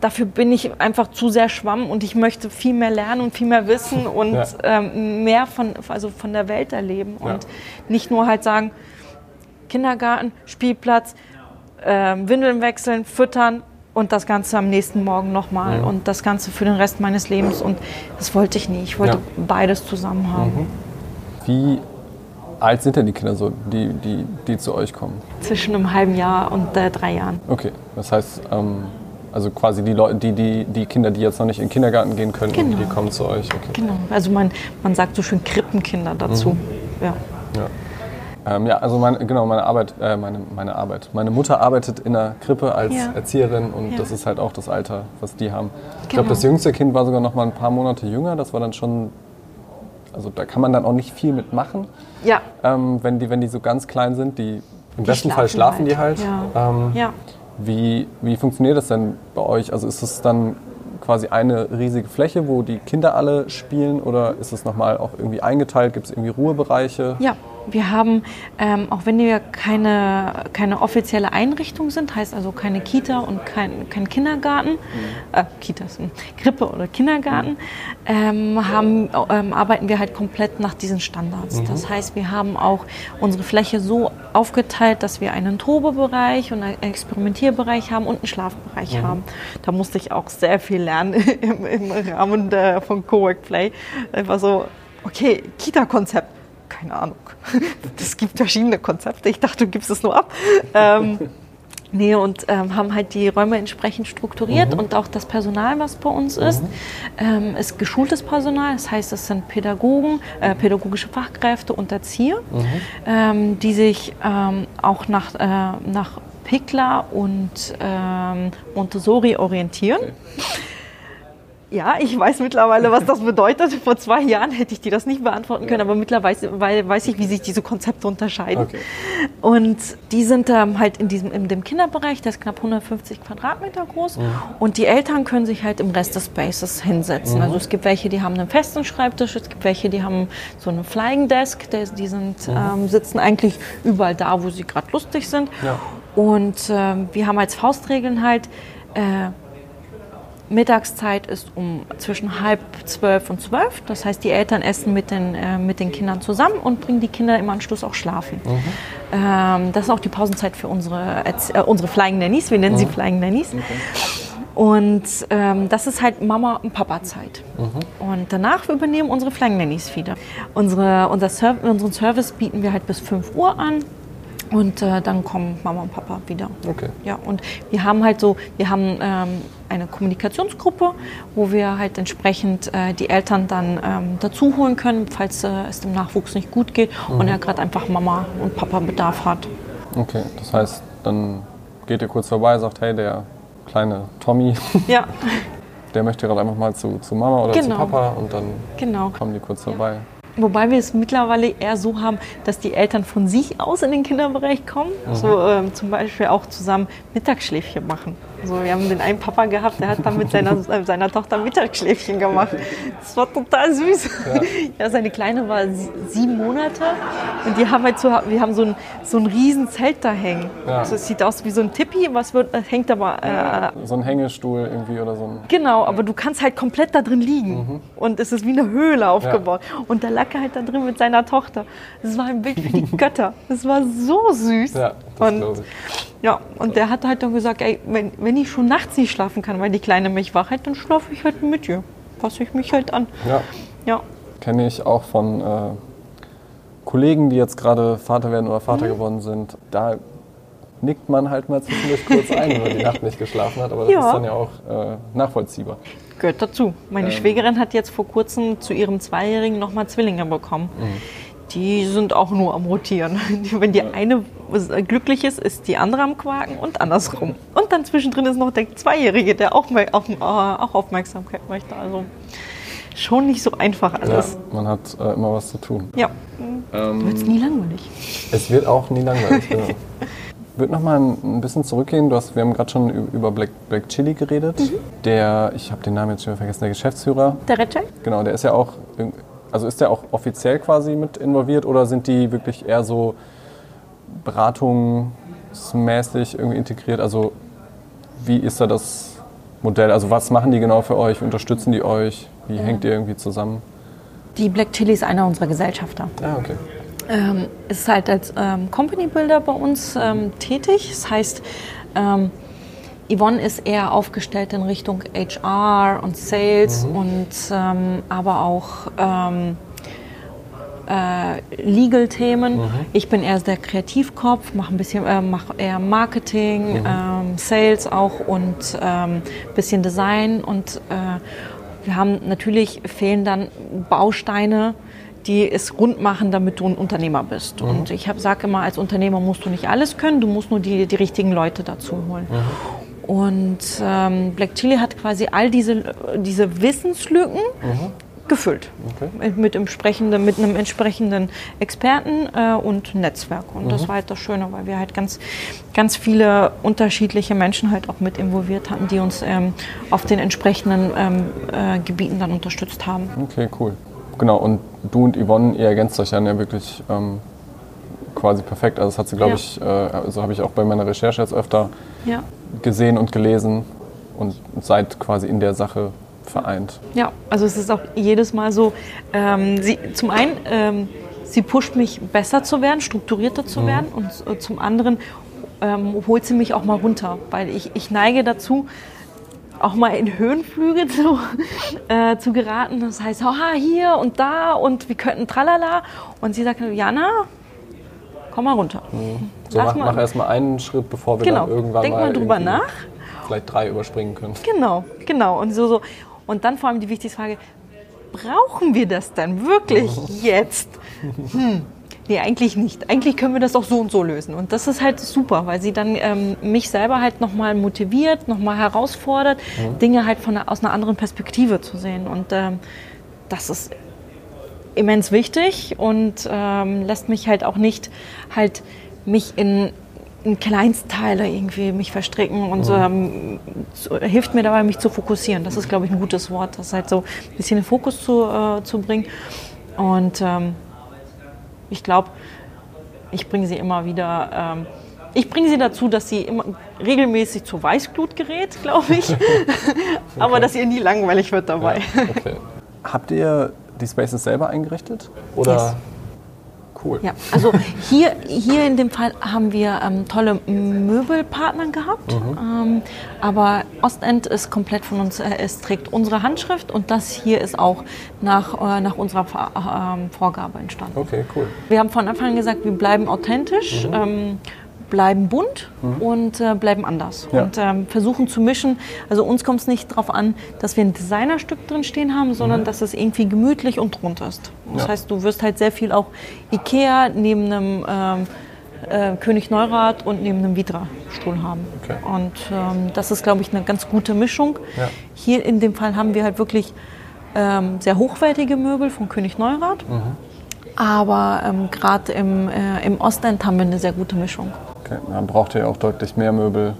dafür bin ich einfach zu sehr schwamm und ich möchte viel mehr lernen und viel mehr wissen [LAUGHS] und ja. ähm, mehr von, also von der Welt erleben und ja. nicht nur halt sagen, Kindergarten, Spielplatz, äh, Windeln wechseln, füttern, und das Ganze am nächsten Morgen nochmal mhm. und das Ganze für den Rest meines Lebens. Und das wollte ich nie. Ich wollte ja. beides zusammen haben. Mhm.
Wie alt sind denn die Kinder so, die, die, die zu euch kommen?
Zwischen einem halben Jahr und äh, drei Jahren.
Okay, das heißt, ähm, also quasi die, Leute, die, die, die Kinder, die jetzt noch nicht in den Kindergarten gehen können, genau. die kommen zu euch. Okay.
Genau, also man, man sagt so schön Krippenkinder dazu. Mhm. Ja.
ja. Ähm, ja, also meine, genau, meine Arbeit, äh, meine, meine Arbeit. Meine Mutter arbeitet in der Krippe als
Ja.
Erzieherin und
Ja.
das ist halt auch das Alter, was die haben. Ich
Genau.
glaube, das jüngste Kind war sogar noch mal ein paar Monate jünger. Das war dann schon, also da kann man dann auch nicht viel mitmachen,
Ja,
ähm, wenn, die, wenn die so ganz klein sind. Die, Im besten Fall
schlafen
schlafen die halt.
halt. Ja.
Ähm,
ja.
Wie, wie funktioniert das denn bei euch? Also ist es dann quasi eine riesige Fläche, wo die Kinder alle spielen oder ist es nochmal auch irgendwie eingeteilt? Gibt es irgendwie Ruhebereiche?
Ja, wir haben, ähm, auch wenn wir keine, keine offizielle Einrichtung sind, heißt also keine Kita und kein, kein Kindergarten, äh, Kitas, Krippe oder Kindergarten, ähm, haben, ähm, arbeiten wir halt komplett nach diesen Standards. Das heißt, wir haben auch unsere Fläche so aufgeteilt, dass wir einen Tobebereich und einen Experimentierbereich haben und einen Schlafbereich haben. Da musste ich auch sehr viel lernen [LAUGHS] im, im Rahmen der, von Cowork Play. Einfach so, okay, Kita-Konzept keine Ahnung. [LAUGHS] Es gibt verschiedene Konzepte. Ich dachte, du gibst es nur ab. Ähm, nee, und ähm, haben halt die Räume entsprechend strukturiert und auch das Personal, was bei uns ist, ähm, ist geschultes Personal. Das heißt, es sind Pädagogen, äh, pädagogische Fachkräfte und Erzieher, ähm, die sich ähm, auch nach, äh, nach Pickler und ähm, Montessori orientieren. Ja, ich weiß mittlerweile, was das bedeutet. Vor zwei Jahren hätte ich dir das nicht beantworten können, aber mittlerweile weil, weiß ich, wie sich diese Konzepte unterscheiden.
Okay.
Und die sind ähm, halt in diesem in dem Kinderbereich, der ist knapp 150 Quadratmeter groß. Und die Eltern können sich halt im Rest des Spaces hinsetzen. Also es gibt welche, die haben einen festen Schreibtisch, es gibt welche, die haben so einen Flying Desk, der, die sind, ähm, sitzen eigentlich überall da, wo sie gerade lustig sind.
Ja.
Und ähm, wir haben als Faustregeln halt, äh, Mittagszeit ist um zwischen halb zwölf und zwölf. Das heißt, die Eltern essen mit den, äh, mit den Kindern zusammen und bringen die Kinder im Anschluss auch schlafen. Ähm, das ist auch die Pausenzeit für unsere, äh, unsere Flying Nannies. Wir nennen sie Flying Nannies. Und ähm, das ist halt Mama- und Papa-Zeit. Und danach übernehmen unsere Flying Nannies wieder. Unsere, unser Serv unseren Service bieten wir halt bis 5 Uhr an. Und äh, dann kommen Mama und Papa wieder.
Okay.
Ja, und wir haben halt so, wir haben ähm, eine Kommunikationsgruppe, wo wir halt entsprechend äh, die Eltern dann ähm, dazu holen können, falls äh, es dem Nachwuchs nicht gut geht und er gerade einfach Mama und Papa Bedarf hat.
Okay, das heißt, dann geht ihr kurz vorbei, sagt, hey, der kleine Tommy, [LAUGHS]
Ja,
der möchte gerade einfach mal zu, zu Mama oder
Genau.
zu Papa und dann
genau.
kommen die kurz vorbei.
Wobei wir es mittlerweile eher so haben, dass die Eltern von sich aus in den Kinderbereich kommen, so ähm, zum Beispiel auch zusammen Mittagsschläfchen machen. Also wir haben den einen Papa gehabt, der hat dann mit seiner, [LAUGHS] äh, seiner Tochter Mittagsschläfchen gemacht. Das war total süß. Ja. seine Kleine war sie- sieben Monate und die haben halt so, wir haben so ein, so ein riesen Zelt da hängen.
Ja.
Also es sieht aus wie so ein Tippi, was wird, das hängt aber äh,
So ein Hängestuhl irgendwie oder so ein.
Genau, aber du kannst halt komplett da drin liegen.
Mhm.
Und es ist wie eine Höhle aufgebaut. Und da lag er halt da drin mit seiner Tochter. Das war ein Bild für die [LAUGHS] Götter. Das war so süß.
Ja, das
und, ja, und der hat halt dann gesagt, ey, wenn, wenn ich schon nachts nicht schlafen kann, weil die Kleine mich wach hält, dann schlafe ich halt mit ihr. Passe ich mich halt an.
Ja,
Ja,
kenne ich auch von äh, Kollegen, die jetzt gerade Vater werden oder
Mhm.
Vater geworden sind. Da nickt man halt mal zwischendurch kurz ein, wenn man die Nacht nicht geschlafen hat. Aber das [LAUGHS]
Ja.
ist dann ja auch äh, nachvollziehbar.
gehört dazu. Meine Schwägerin hat jetzt vor kurzem zu ihrem Zweijährigen nochmal Zwillinge bekommen. Die sind auch nur am Rotieren. Wenn die eine glücklich ist, ist die andere am Quaken und andersrum. Und dann zwischendrin ist noch der Zweijährige, der auch, mal- auch, äh, auch Aufmerksamkeit möchte. Also schon nicht so einfach
Ja,
alles.
man hat äh, immer was zu tun.
Ja, wird es nie langweilig.
Es wird auch nie langweilig. [LAUGHS] genau. Ich würde noch mal ein bisschen zurückgehen. Du hast, wir haben gerade schon über Black, Black Chili geredet.
Mhm.
Der, ich habe den Namen jetzt schon vergessen, der Geschäftsführer.
Der Recek?
Genau, der ist ja auch, also ist der auch offiziell quasi mit involviert oder sind die wirklich eher so beratungsmäßig irgendwie integriert? Also wie ist da das Modell? Also was machen die genau für euch? Unterstützen die euch? Wie hängt ihr irgendwie zusammen?
Die Black Chili ist einer unserer Gesellschafter.
Ah, okay.
ähm, ist halt als ähm, Company Builder bei uns ähm, tätig. Das heißt, ähm, Yvonne ist eher aufgestellt in Richtung HR und Sales und ähm, aber auch ähm, äh, Legal-Themen. Ich bin eher der Kreativkopf, mache ein bisschen, äh, mache eher Marketing, ähm, Sales auch und ähm, bisschen Design und äh, wir haben natürlich fehlen dann Bausteine, die es rund machen, damit du ein Unternehmer bist. Mhm. Und ich sage immer, als Unternehmer musst du nicht alles können, du musst nur die, die richtigen Leute dazu holen. Mhm. Und ähm, Black Chili hat quasi all diese, diese Wissenslücken mhm gefüllt. Okay. Mit, entsprechenden, mit einem entsprechenden Experten äh, und Netzwerk. Und mhm. das war halt das Schöne, weil wir halt ganz, ganz viele unterschiedliche Menschen halt auch mit involviert hatten, die uns ähm, auf den entsprechenden ähm, äh, Gebieten dann unterstützt haben.
Okay, cool. Genau, und du und Yvonne, ihr ergänzt euch dann ja wirklich ähm, quasi perfekt. Also das hat sie, glaube ja. ich, äh, also habe ich auch bei meiner Recherche jetzt öfter ja. gesehen und gelesen und seid quasi in der Sache vereint.
Ja, also es ist auch jedes Mal so, ähm, sie, zum einen, ähm, sie pusht mich besser zu werden, strukturierter zu mhm. werden und äh, zum anderen ähm, holt sie mich auch mal runter, weil ich, ich neige dazu, auch mal in Höhenflüge [LAUGHS] zu, äh, zu geraten. Das heißt, haha, hier und da und wir könnten tralala. Und sie sagt, Jana, komm mal runter.
Mhm. So, mach, mach erstmal einen Schritt, bevor wir genau. dann irgendwann
Denk mal, mal drüber nach.
Vielleicht drei überspringen können.
Genau, genau. Und so, so. Und dann vor allem die wichtigste Frage, brauchen wir das dann wirklich [LAUGHS] jetzt? Hm. Nee, eigentlich nicht. Eigentlich können wir das auch so und so lösen. Und das ist halt super, weil sie dann ähm, mich selber halt nochmal motiviert, nochmal herausfordert, mhm. Dinge halt von, aus einer anderen Perspektive zu sehen. Und ähm, das ist immens wichtig und ähm, lässt mich halt auch nicht halt mich in in Kleinstteile irgendwie mich verstricken und so, ähm, so, hilft mir dabei, mich zu fokussieren. Das ist, glaube ich, ein gutes Wort, das halt so ein bisschen in den Fokus zu, äh, zu bringen. Und ähm, ich glaube, ich bringe sie immer wieder, ähm, ich bringe sie dazu, dass sie immer regelmäßig zur Weißglut gerät, glaube ich, [LAUGHS] okay. aber dass ihr nie langweilig wird dabei. Ja, okay.
Habt ihr die Spaces selber eingerichtet? Oder? Yes.
Cool. Ja, also hier, hier in dem Fall haben wir ähm, tolle Möbelpartner gehabt, mhm. ähm, aber Ostend ist komplett von uns, äh, es trägt unsere Handschrift und das hier ist auch nach, äh, nach unserer äh, Vorgabe entstanden.
Okay, cool.
Wir haben von Anfang an gesagt, wir bleiben authentisch. Mhm. Bleiben bunt mhm. und äh, bleiben anders ja. und ähm, versuchen zu mischen. Also uns kommt es nicht darauf an, dass wir ein Designerstück drin stehen haben, sondern mhm. dass es irgendwie gemütlich und rund ist. Das ja. heißt, du wirst halt sehr viel auch Ikea neben einem ähm, äh, König Neurath und neben einem Vitra-Stuhl haben. Okay. Und ähm, das ist, glaube ich, eine ganz gute Mischung. Ja. Hier in dem Fall haben wir halt wirklich ähm, sehr hochwertige Möbel von König Neurath. Mhm. Aber ähm, gerade im, äh, im Ostend haben wir eine sehr gute Mischung.
Okay, man braucht ja auch deutlich mehr Möbel.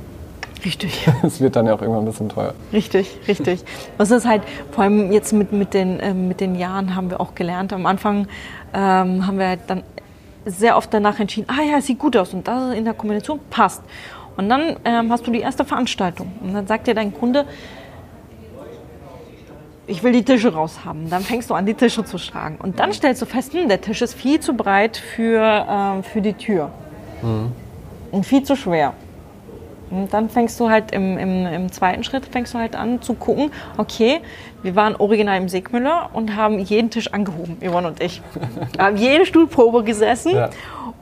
Richtig. [LAUGHS]
Es wird dann ja auch irgendwann ein bisschen teuer.
Richtig, richtig. Das ist halt, vor allem jetzt mit, mit, den, äh, mit den Jahren haben wir auch gelernt. Am Anfang ähm, haben wir halt dann sehr oft danach entschieden, ah ja, sieht gut aus und das in der Kombination passt. Und dann ähm, hast du die erste Veranstaltung und dann sagt dir dein Kunde, ich will die Tische raushaben. Dann fängst du an, die Tische zu schlagen. Und dann stellst du fest, hm, der Tisch ist viel zu breit für, äh, für die Tür. Mhm und viel zu schwer. Und dann fängst du halt im, im, im, zweiten Schritt fängst du halt an zu gucken, okay, wir waren original im Segmüller und haben jeden Tisch angehoben, Yvonne und ich. Wir [LAUGHS] haben jede Stuhlprobe gesessen ja.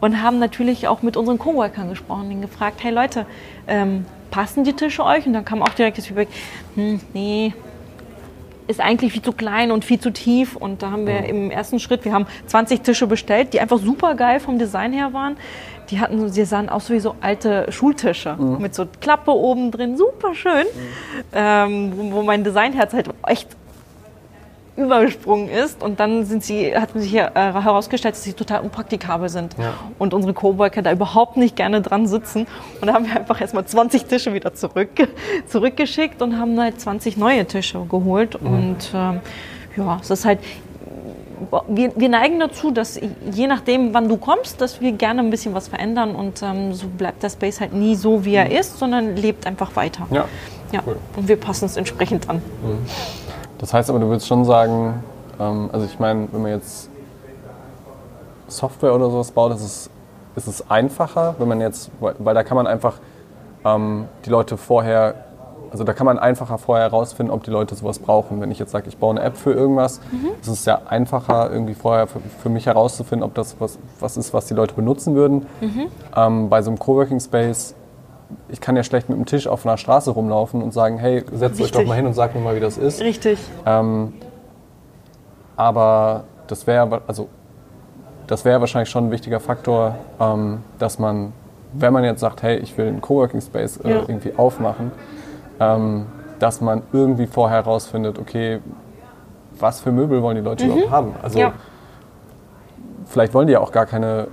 und haben natürlich auch mit unseren Coworkern gesprochen und gefragt, hey Leute, ähm, passen die Tische euch? Und dann kam auch direkt das Feedback, hm, nee, ist eigentlich viel zu klein und viel zu tief. Und da haben wir im ersten Schritt, wir haben 20 Tische bestellt, die einfach super geil vom Design her waren. Die hatten, sie sahen aus wie so alte Schultische mhm. mit so Klappe oben drin, super schön. Mhm. Ähm, wo, wo mein Designherz halt echt übergesprungen ist und dann sind sie, hat sich hier, äh, herausgestellt, dass sie total unpraktikabel sind ja. und unsere Coworker da überhaupt nicht gerne dran sitzen und da haben wir einfach erstmal 20 Tische wieder zurück, [LAUGHS] zurückgeschickt und haben halt 20 neue Tische geholt mhm. und ähm, ja, es ist halt wir, wir, neigen dazu, dass je nachdem, wann du kommst, dass wir gerne ein bisschen was verändern und ähm, so bleibt der Space halt nie so, wie er mhm. ist, sondern lebt einfach weiter. Ja, ja. Cool. Und wir passen es entsprechend an. Mhm.
Das heißt aber, du würdest schon sagen, ähm, also ich meine, wenn man jetzt Software oder sowas baut, ist es, ist es einfacher, wenn man jetzt, weil da kann man einfach ähm, die Leute vorher, also da kann man einfacher vorher herausfinden, ob die Leute sowas brauchen. Wenn ich jetzt sage, ich baue eine App für irgendwas, mhm. ist es ja einfacher, irgendwie vorher für, für, mich herauszufinden, ob das was, was ist, was die Leute benutzen würden. Mhm. Ähm, bei so einem Coworking Space ich kann ja schlecht mit dem Tisch auf einer Straße rumlaufen und sagen, hey, setzt Richtig. euch doch mal hin und sagt mir mal, wie das ist.
Richtig.
Ähm, aber das wäre also das wäre wahrscheinlich schon ein wichtiger Faktor, ähm, dass man, wenn man jetzt sagt, hey, ich will einen Coworking Space äh,
Ja.
irgendwie aufmachen, ähm, dass man irgendwie vorher herausfindet, okay, was für Möbel wollen die Leute überhaupt haben? Also
Mhm. Ja.
vielleicht wollen die ja auch gar keine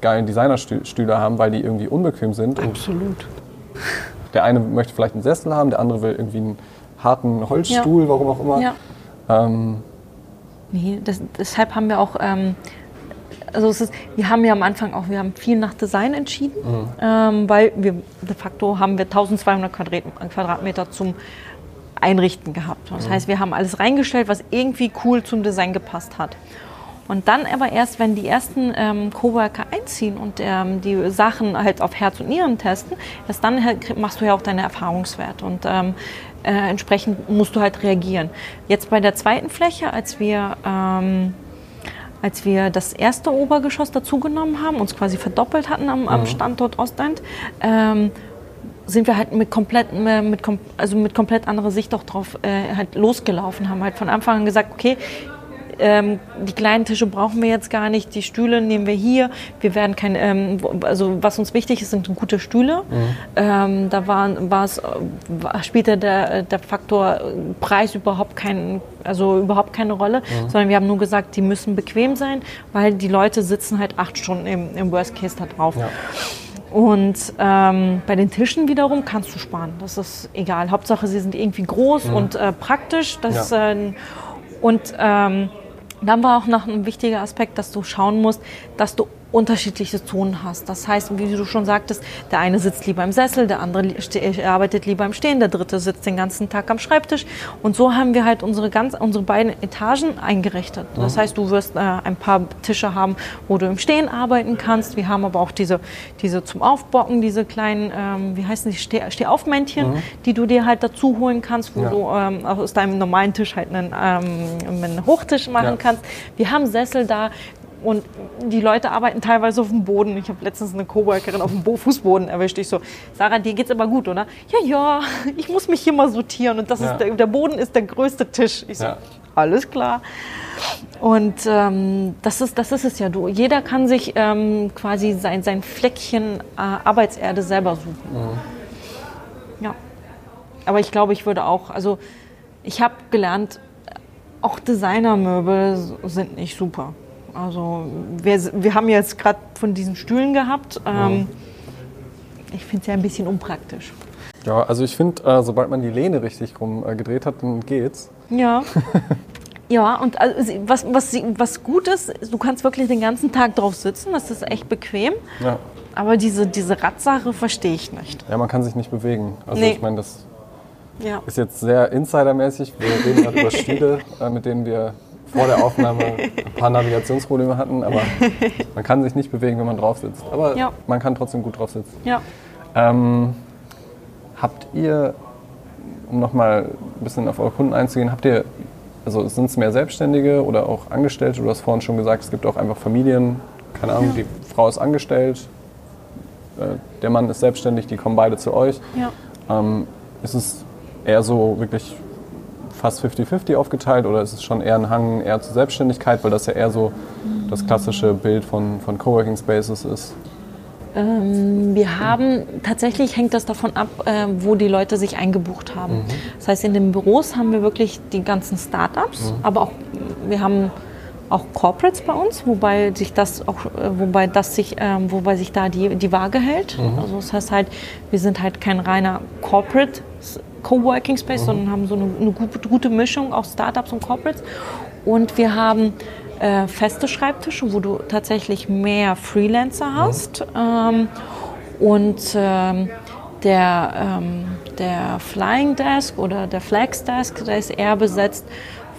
geilen Designerstühle haben, weil die irgendwie unbequem sind.
Absolut.
der eine möchte vielleicht einen Sessel haben, der andere will irgendwie einen harten Holzstuhl, warum auch immer.
Ja.
Ähm,
Nee, das, deshalb haben wir auch, ähm, also es ist, wir haben ja am Anfang auch, wir haben viel nach Design entschieden, ähm, weil wir de facto haben wir 1200 Quadrat, Quadratmeter zum Einrichten gehabt. Das heißt, wir haben alles reingestellt, was irgendwie cool zum Design gepasst hat. Und dann aber erst, wenn die ersten ähm, Coworker einziehen und ähm, die Sachen halt auf Herz und Nieren testen, erst dann halt machst du ja auch deine Erfahrungswerte und ähm, äh, entsprechend musst du halt reagieren. Jetzt bei der zweiten Fläche, als wir ähm, als wir das erste Obergeschoss dazugenommen haben, uns quasi verdoppelt hatten am, am Standort Ostend, ähm, sind wir halt mit komplett, äh, mit, also mit komplett anderer Sicht auch drauf äh, halt losgelaufen, haben halt von Anfang an gesagt, okay, ähm, die kleinen Tische brauchen wir jetzt gar nicht, die Stühle nehmen wir hier. Wir werden kein, ähm, also was uns wichtig ist, sind gute Stühle. Ähm, da waren, war spielte der, der Faktor äh, Preis überhaupt kein, also überhaupt keine Rolle, sondern wir haben nur gesagt, die müssen bequem sein, weil die Leute sitzen halt acht Stunden im, im Worst Case da drauf.
Ja.
Und ähm, bei den Tischen wiederum kannst du sparen. Das ist egal. Hauptsache, sie sind irgendwie groß und äh, praktisch. Das,
Ja.
äh, und ähm, dann war auch noch ein wichtiger Aspekt, dass du schauen musst, dass du unterschiedliche Zonen hast. Das heißt, wie du schon sagtest, der eine sitzt lieber im Sessel, der andere ste- arbeitet lieber im Stehen, der dritte sitzt den ganzen Tag am Schreibtisch. Und so haben wir halt unsere, ganz, unsere beiden Etagen eingerichtet. Das heißt, du wirst äh, ein paar Tische haben, wo du im Stehen arbeiten kannst. Wir haben aber auch diese, diese zum Aufbocken, diese kleinen, ähm, wie heißen die, Steh Stehaufmännchen, die du dir halt dazu holen kannst, wo
Ja.
du ähm, aus deinem normalen Tisch halt einen, ähm, einen Hochtisch machen
Ja.
kannst. Wir haben Sessel da und die Leute arbeiten teilweise auf dem Boden. Ich habe letztens eine Coworkerin auf dem Bo Fußboden erwischt. Ich so, Sarah, dir geht's aber gut, oder? Ja, ja, [LAUGHS] ich muss mich hier mal sortieren und das
Ja.
ist der, der Boden ist der größte Tisch. Ich so,
Ja.
alles klar. Und ähm, das, ist, das ist es ja. Du, jeder kann sich ähm, quasi sein, sein Fleckchen äh, Arbeitserde selber suchen. Ja. Aber ich glaube, ich würde auch, also ich habe gelernt, auch Designermöbel sind nicht super. Also wir, wir haben jetzt gerade von diesen Stühlen gehabt. Ähm, Ich finde es ja ein bisschen unpraktisch.
ja, also ich finde, äh, sobald man die Lehne richtig rum äh, gedreht hat, dann geht's.
Ja. [LAUGHS] Ja, und also, was, was, was gut ist, du kannst wirklich den ganzen Tag drauf sitzen, das ist echt bequem.
Ja.
Aber diese, diese Radsache verstehe ich nicht.
ja, man kann sich nicht bewegen. Also
Nee.
ich meine, das
Ja.
ist jetzt sehr insidermäßig. Wir reden gerade über [LAUGHS] Stühle, äh, mit denen wir vor der Aufnahme ein paar Navigationsprobleme hatten, aber man kann sich nicht bewegen, wenn man drauf sitzt. Aber
Ja.
man kann trotzdem gut drauf sitzen.
Ja.
Ähm, habt ihr, um nochmal ein bisschen auf eure Kunden einzugehen, habt ihr, also sind es mehr Selbstständige oder auch Angestellte? Du hast vorhin schon gesagt, es gibt auch einfach Familien, keine Ahnung, die Frau ist angestellt, äh, der Mann ist selbstständig, die kommen beide zu euch.
Ja.
Ähm, ist es eher so wirklich fast 50-50 aufgeteilt oder ist es schon eher ein Hang eher zur Selbstständigkeit, weil das ja eher so das klassische Bild von, von Coworking Spaces ist?
Ähm, wir haben, tatsächlich hängt das davon ab, äh, wo die Leute sich eingebucht haben. Das heißt, in den Büros haben wir wirklich die ganzen Startups, aber auch, wir haben auch Corporates bei uns, wobei sich das auch, äh, wobei das sich, ähm, wobei sich da die, die Waage hält. Also das heißt halt, wir sind halt kein reiner Corporate Coworking Space, sondern haben so eine, eine gute, Mischung aus Startups und Corporates. Und wir haben äh, feste Schreibtische, wo du tatsächlich mehr Freelancer hast. Ähm, und ähm, der, ähm, der Flying Desk oder der Flex Desk, der ist eher besetzt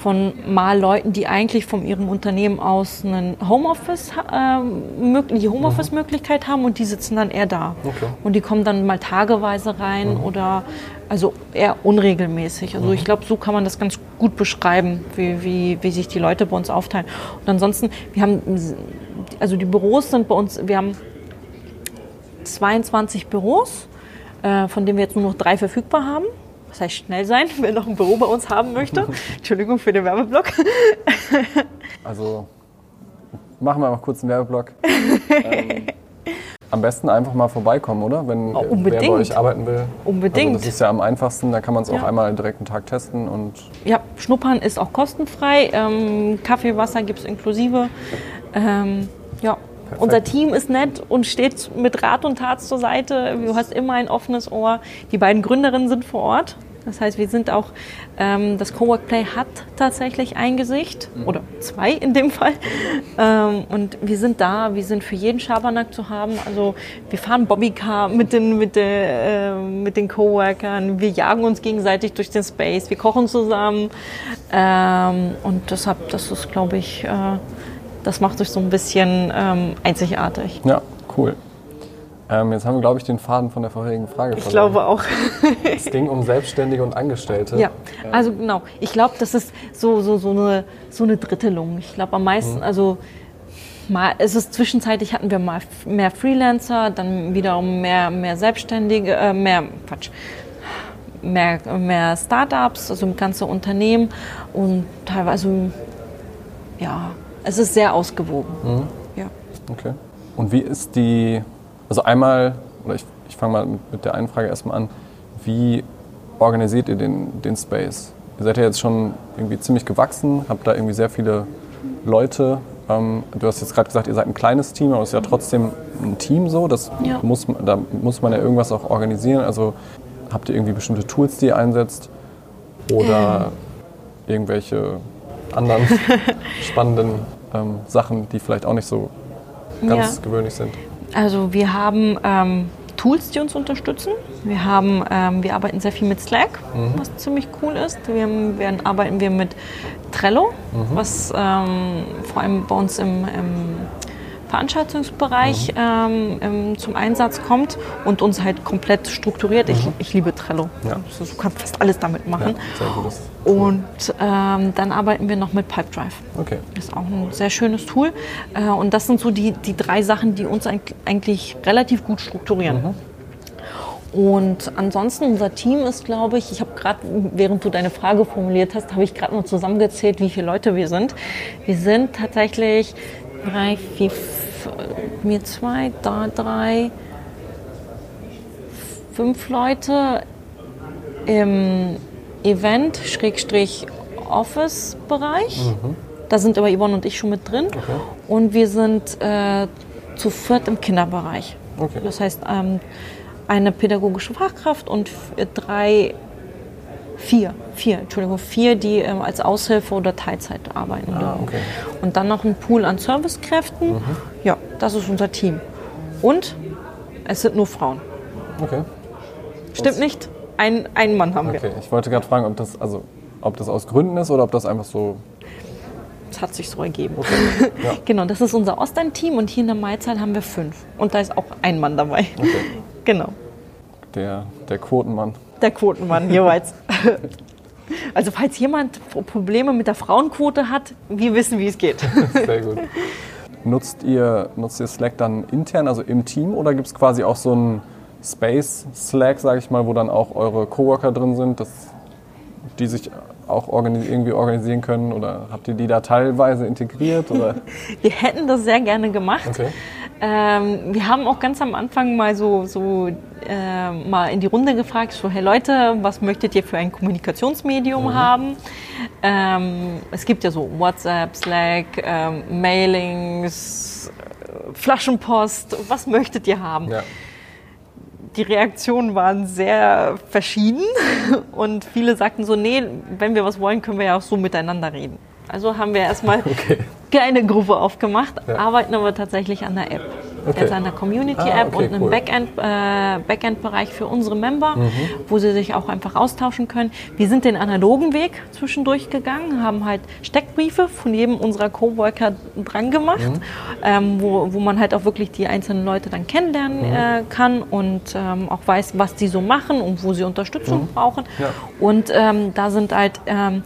von mal Leuten, die eigentlich von ihrem Unternehmen aus einen Homeoffice, mög- die Homeoffice-Möglichkeit haben und die sitzen dann eher da.
Okay.
Und die kommen dann mal tageweise rein oder also eher unregelmäßig. Also ich glaube, so kann man das ganz gut beschreiben, wie, wie, wie sich die Leute bei uns aufteilen. Und ansonsten, wir haben, also die Büros sind bei uns, wir haben 22 Büros, äh, von denen wir jetzt nur noch drei verfügbar haben. Das heißt, schnell sein, [LAUGHS] wer noch ein Büro bei uns haben möchte. [LAUGHS] Entschuldigung für den Werbeblock.
Also machen wir mal kurz einen Werbeblock. [LAUGHS] ähm, am besten einfach mal vorbeikommen, oder? Wenn
Oh,
wer bei euch arbeiten will.
Unbedingt.
Also das ist ja am einfachsten, da kann man es auch
Ja.
einmal direkt einen Tag testen und
Ja, Schnuppern ist auch kostenfrei. Ähm, Kaffee, Wasser gibt es inklusive. Ähm, ja. Unser Team ist nett und steht mit Rat und Tat zur Seite. Du hast immer ein offenes Ohr. Die beiden Gründerinnen sind vor Ort. Das heißt, wir sind auch, ähm, das Cowork Play hat tatsächlich ein Gesicht oder zwei in dem Fall. Ähm, und wir sind da, wir sind für jeden Schabernack zu haben. Also wir fahren Bobbycar mit den, mit, der, äh, mit den Coworkern, wir jagen uns gegenseitig durch den Space, wir kochen zusammen. Ähm, und deshalb, das ist, glaube ich, äh, das macht euch so ein bisschen ähm, einzigartig.
ja, cool. Ähm, jetzt haben wir, glaube ich, den Faden von der vorherigen Frage
Ich
verloren.
glaube auch. [LAUGHS]
Es ging um Selbstständige und Angestellte.
Ja, also genau. Ich glaube, das ist so, so, so, eine, so eine Drittelung. Ich glaube am meisten, also mal, es ist zwischenzeitlich hatten wir mal mehr Freelancer, dann wiederum mehr, mehr Selbstständige, äh, mehr, Quatsch, mehr, mehr Startups, also ganze Unternehmen und teilweise, ja, es ist sehr ausgewogen. Ja.
Okay. Und wie ist die, also einmal, oder ich, ich fange mal mit, der einen Frage erstmal an, wie organisiert ihr den, den Space? Ihr seid ja jetzt schon irgendwie ziemlich gewachsen, habt da irgendwie sehr viele Leute. Ähm, du hast jetzt gerade gesagt, ihr seid ein kleines Team, aber es ist ja trotzdem ein Team so. Das
Ja.
muss, da muss man ja irgendwas auch organisieren. Also habt ihr irgendwie bestimmte Tools, die ihr einsetzt? Oder irgendwelche anderen [LAUGHS] spannenden ähm, Sachen, die vielleicht auch nicht so ganz
Ja.
gewöhnlich sind?
Also wir haben ähm, Tools, die uns unterstützen. Wir, haben, ähm, wir arbeiten sehr viel mit Slack, was ziemlich cool ist. Wir, wir arbeiten wir mit Trello, was ähm, vor allem bei uns im, im Veranstaltungsbereich ähm, ähm, zum Einsatz kommt und uns halt komplett strukturiert. Ich, ich liebe Trello.
Ja.
Also, du kannst fast alles damit machen.
sehr gutes.
Und ähm, dann arbeiten wir noch mit Pipedrive.
Okay.
Das ist auch ein sehr schönes Tool. Äh, Und das sind so die, die drei Sachen, die uns eig- eigentlich relativ gut strukturieren. Und ansonsten, unser Team ist, glaube ich, ich habe gerade, während du deine Frage formuliert hast, habe ich gerade noch zusammengezählt, wie viele Leute wir sind. Wir sind tatsächlich drei, vier, mir zwei, da drei, fünf Leute im Event-Office-Bereich. Da sind aber Yvonne und ich schon mit drin. Und wir sind äh, zu viert im Kinderbereich.
Okay.
Das heißt, ähm, eine pädagogische Fachkraft und drei, vier, vier, Entschuldigung, vier, die ähm, als Aushilfe oder Teilzeit arbeiten.
Ah, okay.
Und dann noch ein Pool an Servicekräften. Ja, das ist unser Team. Und es sind nur Frauen.
Okay.
Stimmt nicht? Ein, einen Mann haben wir.
Okay. Ich wollte gerade fragen, ob das, also, ob das aus Gründen ist oder ob das einfach so.
Das hat sich so ergeben. [LAUGHS]
Ja.
Genau, das ist unser Ostern-Team und hier in der Maizahl haben wir fünf. Und da ist auch ein Mann dabei.
Okay. [LAUGHS]
Genau,
Der, der Quotenmann.
der Quotenmann jeweils. [LAUGHS] [LAUGHS] Also falls jemand Probleme mit der Frauenquote hat, wir wissen, wie es geht. [LAUGHS]
Sehr gut. Nutzt ihr, nutzt ihr Slack dann intern, also im Team, oder gibt es quasi auch so einen Space Slack, sage ich mal, wo dann auch eure Coworker drin sind, dass die sich auch organi irgendwie organisieren können? Oder habt ihr die da teilweise integriert? Oder? [LAUGHS]
Wir hätten das sehr gerne gemacht.
Okay.
Ähm, wir haben auch ganz am Anfang mal so, so äh, mal in die Runde gefragt, so hey Leute, was möchtet ihr für ein Kommunikationsmedium haben? Ähm, es gibt ja so WhatsApp, Slack, ähm, Mailings, äh, Flaschenpost, was möchtet ihr haben?
Ja.
Die Reaktionen waren sehr verschieden [LAUGHS] und viele sagten so, nee, wenn wir was wollen, können wir ja auch so miteinander reden. Also haben wir erstmal [LAUGHS]
Okay.
kleine Gruppe aufgemacht,
Ja.
arbeiten aber tatsächlich an der App.
Okay.
Jetzt an der Community-App
Ah, okay,
und einem
cool.
Backend, äh, Backend-Bereich für unsere Member,
Mhm.
wo sie sich auch einfach austauschen können. Wir sind den analogen Weg zwischendurch gegangen, haben halt Steckbriefe von jedem unserer Coworker dran gemacht,
Mhm.
ähm, wo, wo man halt auch wirklich die einzelnen Leute dann kennenlernen
Mhm.
äh, kann und ähm, auch weiß, was die so machen und wo sie Unterstützung brauchen.
Mhm. Ja.
Und ähm, da sind halt ähm,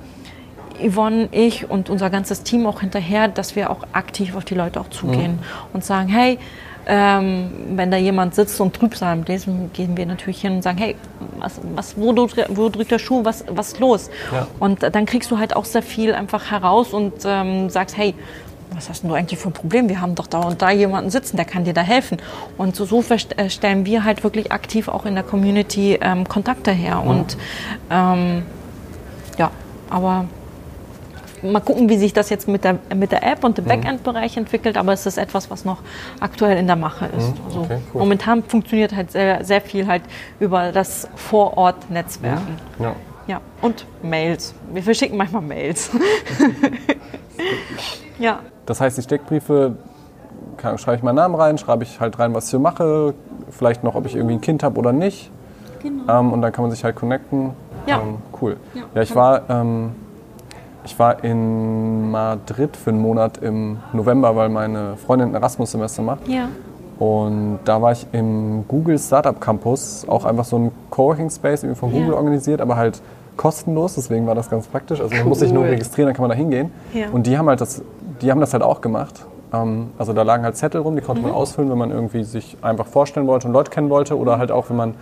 Yvonne, ich und unser ganzes Team auch hinterher, dass wir auch aktiv auf die Leute auch zugehen und sagen, hey, ähm, wenn da jemand sitzt und Trübsal am Lesen, gehen wir natürlich hin und sagen, hey, was, was, wo, wo drückt der Schuh, was, was ist los? Ja. Und dann kriegst du halt auch sehr viel einfach heraus und ähm, sagst, hey, was hast du eigentlich für ein Problem? Wir haben doch da und da jemanden sitzen, der kann dir da helfen. Und so, so äh, stellen wir halt wirklich aktiv auch in der Community ähm, Kontakte her. Mhm. Und ähm, ja, aber mal gucken, wie sich das jetzt mit der, mit der App und dem mhm. Backend-Bereich entwickelt, aber es ist etwas, was noch aktuell in der Mache ist. Mhm. Also okay, cool. Momentan funktioniert halt sehr, sehr viel halt über das Vorort-Netzwerken. Mhm. Ja. ja. Und Mails. Wir verschicken manchmal Mails. [LAUGHS]
ja. Das heißt, die Steckbriefe schreibe ich meinen Namen rein, schreibe ich halt rein, was ich hier mache, vielleicht noch, ob ich irgendwie ein Kind habe oder nicht. Genau. Ähm, und dann kann man sich halt connecten. Ja. Ähm, cool. Ja, ja ich war ähm, ich war in Madrid für einen Monat im November, weil meine Freundin ein Erasmus-Semester macht. Ja. Und da war ich im Google Startup Campus, auch einfach so ein Coworking Space irgendwie von Google ja. organisiert, aber halt kostenlos, deswegen war das ganz praktisch. Also man cool. muss sich nur registrieren, dann kann man da hingehen. Ja. Und die haben halt das, die haben das halt auch gemacht. Ähm, also da lagen halt Zettel rum, die konnte mhm. man ausfüllen, wenn man irgendwie sich einfach vorstellen wollte und Leute kennen wollte oder halt auch, wenn man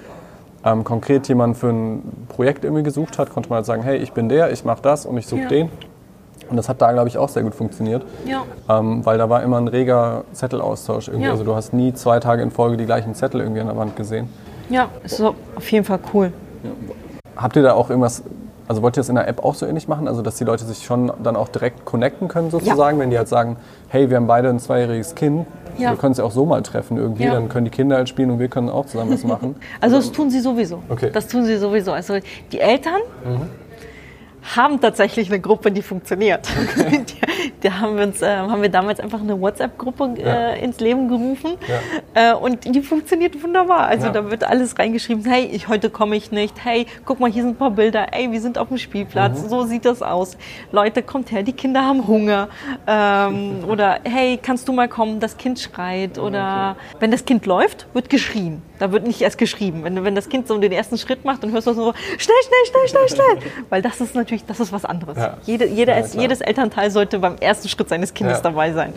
ähm, konkret jemanden für ein Projekt irgendwie gesucht hat, konnte man halt sagen, hey, ich bin der, ich mache das und ich suche ja. den. Und das hat da, glaube ich, auch sehr gut funktioniert. Ja. Ähm, weil da war immer ein reger Zettelaustausch irgendwie. Ja. Also du hast nie zwei Tage in Folge die gleichen Zettel irgendwie an der Wand gesehen.
Ja, ist auf jeden Fall cool.
Habt ihr da auch irgendwas, also wollt ihr das in der App auch so ähnlich machen? Also dass die Leute sich schon dann auch direkt connecten können sozusagen, wenn die halt sagen, hey, wir haben beide ein zweijähriges Kind, ja. Wir können es ja auch so mal treffen irgendwie, ja. dann können die Kinder halt spielen und wir können auch zusammen was machen. [LAUGHS]
also das tun sie sowieso. Okay. Das tun sie sowieso. Also die Eltern mhm haben tatsächlich eine Gruppe, die funktioniert. Okay. [LAUGHS] Da haben wir, uns, äh, haben wir damals einfach eine WhatsApp-Gruppe äh, ja. ins Leben gerufen ja. äh, und die funktioniert wunderbar. Also ja. da wird alles reingeschrieben, hey, ich, heute komme ich nicht, hey, guck mal, hier sind ein paar Bilder, hey, wir sind auf dem Spielplatz, mhm. so sieht das aus. Leute, kommt her, die Kinder haben Hunger ähm, [LAUGHS] oder hey, kannst du mal kommen, das Kind schreit oder okay. wenn das Kind läuft, wird geschrien. Da wird nicht erst geschrieben. Wenn, wenn das Kind so den ersten Schritt macht, dann hörst du so, schnell, schnell, schnell, schnell, schnell. [LAUGHS] Weil das ist natürlich, das ist was anderes. Ja. Jede, jeder, ja, jedes Elternteil sollte beim ersten Schritt seines Kindes ja. dabei sein.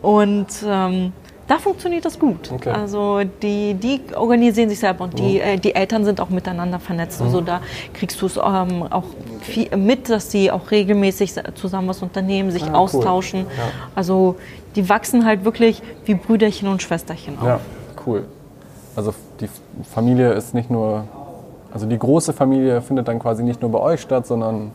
Und ähm, da funktioniert das gut. Okay. Also die, die organisieren sich selber und die, mhm. äh, die Eltern sind auch miteinander vernetzt. Also mhm. Also da kriegst du es ähm, auch viel mit, dass sie auch regelmäßig zusammen was unternehmen, sich ah, austauschen. Cool. Ja. Also die wachsen halt wirklich wie Brüderchen und Schwesterchen auf.
Ja, cool. Also die Familie ist nicht nur, also die große Familie findet dann quasi nicht nur bei euch statt, sondern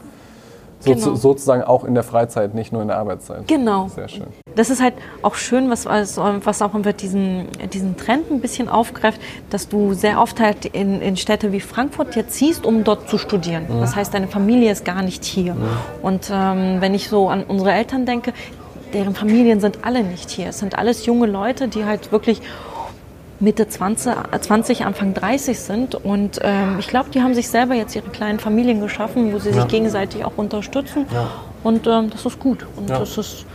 so, genau. sozusagen auch in der Freizeit, nicht nur in der Arbeitszeit.
Genau. Sehr schön. Das ist halt auch schön, was, was auch diesen, diesen Trend ein bisschen aufgreift, dass du sehr oft halt in, in Städte wie Frankfurt jetzt ziehst, um dort zu studieren. Mhm. Das heißt, deine Familie ist gar nicht hier. Mhm. Und ähm, wenn ich so an unsere Eltern denke, deren Familien sind alle nicht hier. Es sind alles junge Leute, die halt wirklich Mitte 20, 20 Anfang 30 sind. Und ähm, ich glaube, die haben sich selber jetzt ihre kleinen Familien geschaffen, wo sie sich gegenseitig auch unterstützen. Ja. Und ähm, das ist gut. Und ja. das ist,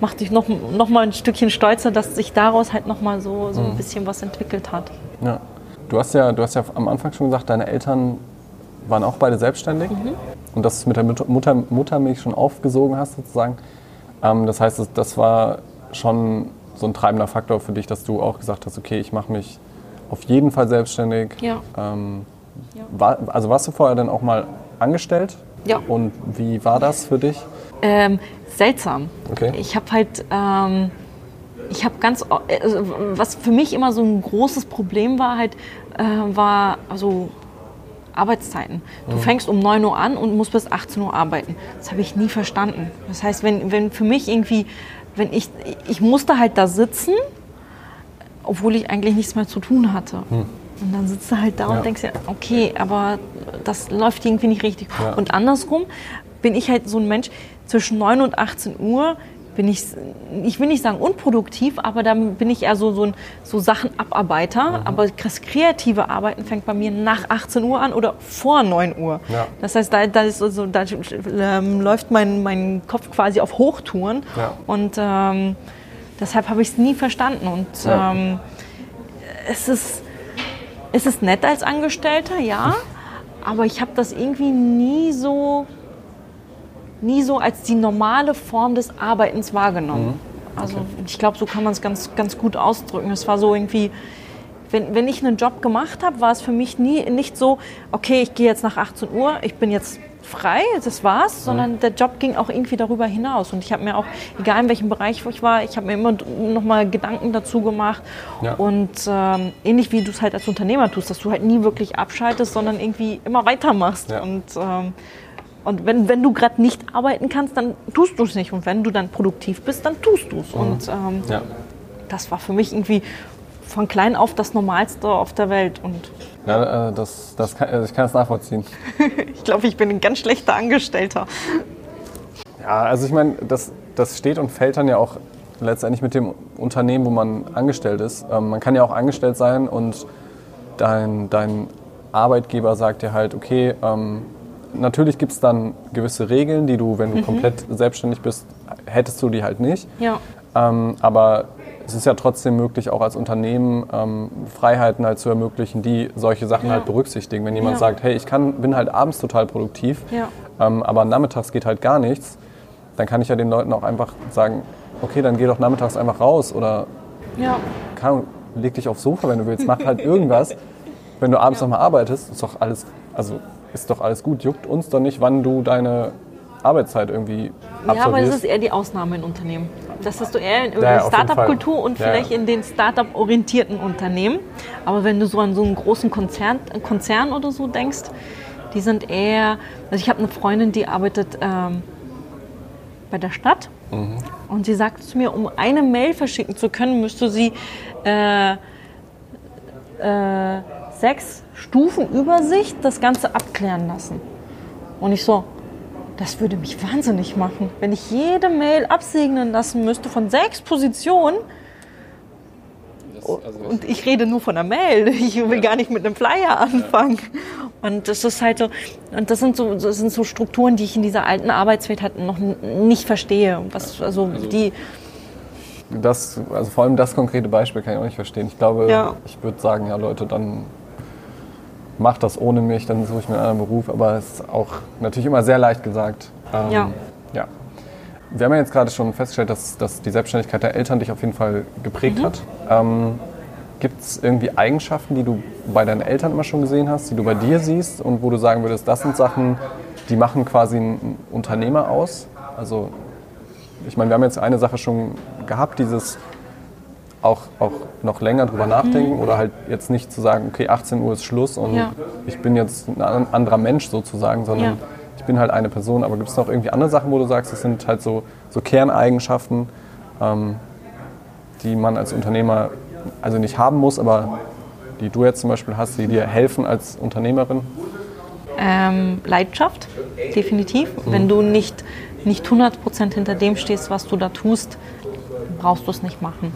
macht dich noch, noch mal ein Stückchen stolzer, dass sich daraus halt noch mal so, so ein mhm. bisschen was entwickelt hat.
Ja. Du hast ja, du hast ja am Anfang schon gesagt, deine Eltern waren auch beide selbstständig mhm. und dass du mit der Mutter, Muttermilch schon aufgesogen hast sozusagen. Ähm, das heißt, das war schon so ein treibender Faktor für dich, dass du auch gesagt hast, okay, ich mache mich auf jeden Fall selbstständig. Ja. Ähm, ja. War, also warst du vorher dann auch mal angestellt? Ja. Und wie war das für dich?
Ähm, seltsam. Okay. Ich habe halt, ähm, ich habe ganz, also, was für mich immer so ein großes Problem war, halt, äh, war also Arbeitszeiten. Du mhm. fängst um 9 Uhr an und musst bis 18 Uhr arbeiten. Das habe ich nie verstanden. Das heißt, wenn, wenn für mich irgendwie wenn ich, ich musste halt da sitzen, obwohl ich eigentlich nichts mehr zu tun hatte. Hm. Und dann sitzt du halt da ja. und denkst ja, okay, aber das läuft irgendwie nicht richtig. Ja. Und andersrum bin ich halt so ein Mensch, zwischen 9 und 18 Uhr bin ich, ich will nicht sagen unproduktiv, aber dann bin ich eher so, so, ein, so Sachenabarbeiter. Mhm. Aber das kreative Arbeiten fängt bei mir nach 18 Uhr an oder vor 9 Uhr. Ja. Das heißt, da, da, ist also, da ähm, läuft mein, mein Kopf quasi auf Hochtouren. Ja. Und ähm, deshalb habe ich es nie verstanden. Und ja. ähm, es, ist, es ist nett als Angestellter, ja. [LAUGHS] Aber ich habe das irgendwie nie so nie so als die normale Form des Arbeitens wahrgenommen. Also ich glaube, so kann man es ganz, ganz gut ausdrücken. Es war so irgendwie, wenn, wenn ich einen Job gemacht habe, war es für mich nie nicht so, okay, ich gehe jetzt nach 18 Uhr, ich bin jetzt frei, das war's, sondern der Job ging auch irgendwie darüber hinaus. Und ich habe mir auch, egal in welchem Bereich wo ich war, ich habe mir immer nochmal Gedanken dazu gemacht.
Ja.
Und ähm, ähnlich wie du es halt als Unternehmer tust, dass du halt nie wirklich abschaltest, sondern irgendwie immer weitermachst.
Ja.
Und, ähm, und wenn, wenn du gerade nicht arbeiten kannst, dann tust du es nicht. Und wenn du dann produktiv bist, dann tust du es. Und ähm,
Ja.
das war für mich irgendwie von klein auf das Normalste auf der Welt. Und
Ja, äh, das, das kann, also ich kann das nachvollziehen. [LAUGHS]
ich glaube, ich bin ein ganz schlechter Angestellter.
Ja, also ich meine, das, das steht und fällt dann ja auch letztendlich mit dem Unternehmen, wo man angestellt ist. Ähm, man kann ja auch angestellt sein und dein, dein Arbeitgeber sagt dir halt, okay, ähm, natürlich gibt es dann gewisse Regeln, die du, wenn du komplett selbstständig bist, hättest du die halt nicht.
Ja.
Ähm, aber es ist ja trotzdem möglich, auch als Unternehmen ähm, Freiheiten halt zu ermöglichen, die solche Sachen
Ja.
halt berücksichtigen. Wenn jemand
Ja.
sagt, hey, ich kann, bin halt abends total produktiv,
Ja.
ähm, aber nachmittags geht halt gar nichts, dann kann ich ja den Leuten auch einfach sagen, okay, dann geh doch nachmittags einfach raus oder
Ja.
Ahnung, leg dich aufs Sofa, wenn du willst, mach halt irgendwas. [LAUGHS] Wenn du abends nochmal arbeitest, ist doch alles, also ist doch alles gut. Juckt uns doch nicht, wann du deine Arbeitszeit irgendwie
Ja, aber das
absolvierst.
ist eher die Ausnahme in Unternehmen. Das hast du eher in
Ja,
der
jeden
Startup-Kultur und
Ja,
vielleicht
ja.
in den Startup-orientierten Unternehmen. Aber wenn du so an so einen großen Konzern, Konzern oder so denkst, die sind eher. Also ich habe eine Freundin, die arbeitet ähm, bei der Stadt.
Mhm.
Und sie sagte zu mir, um eine Mail verschicken zu können, müsste sie äh, äh, sechs Stufen Übersicht das Ganze abklären lassen. Und ich so, das würde mich wahnsinnig machen, wenn ich jede Mail absegnen lassen müsste von sechs Positionen. Und ich rede nur von der Mail. Ich will gar nicht mit einem Flyer anfangen. Und das ist halt so, und das sind so, das sind so Strukturen, die ich in dieser alten Arbeitswelt halt noch nicht verstehe. Was, also, die,
Das, also vor allem das konkrete Beispiel kann ich auch nicht verstehen. Ich glaube,
Ja.
ich würde sagen, ja Leute, dann macht das ohne mich, dann suche ich mir einen anderen Beruf. Aber es ist auch natürlich immer sehr leicht gesagt. Ähm,
Ja.
ja. Wir haben ja jetzt gerade schon festgestellt, dass, dass die Selbstständigkeit der Eltern dich auf jeden Fall geprägt
Mhm.
hat. Ähm, Gibt es irgendwie Eigenschaften, die du bei deinen Eltern immer schon gesehen hast, die du bei dir siehst und wo du sagen würdest, das sind Sachen, die machen quasi einen Unternehmer aus? Also ich meine, wir haben jetzt eine Sache schon gehabt, dieses auch, auch noch länger drüber nachdenken oder halt jetzt nicht zu sagen, okay, 18 Uhr ist Schluss und
Mhm. Ja.
ich bin jetzt ein an- anderer Mensch sozusagen, sondern
Ja.
ich bin halt eine Person. Aber gibt es noch irgendwie andere Sachen, wo du sagst, das sind halt so, so Kerneigenschaften, ähm, die man als Unternehmer also nicht haben muss, aber die du jetzt zum Beispiel hast, die dir helfen als Unternehmerin?
ähm, Leidenschaft, definitiv. Wenn du nicht, nicht 100% hinter dem stehst, was du da tust, brauchst du es nicht machen.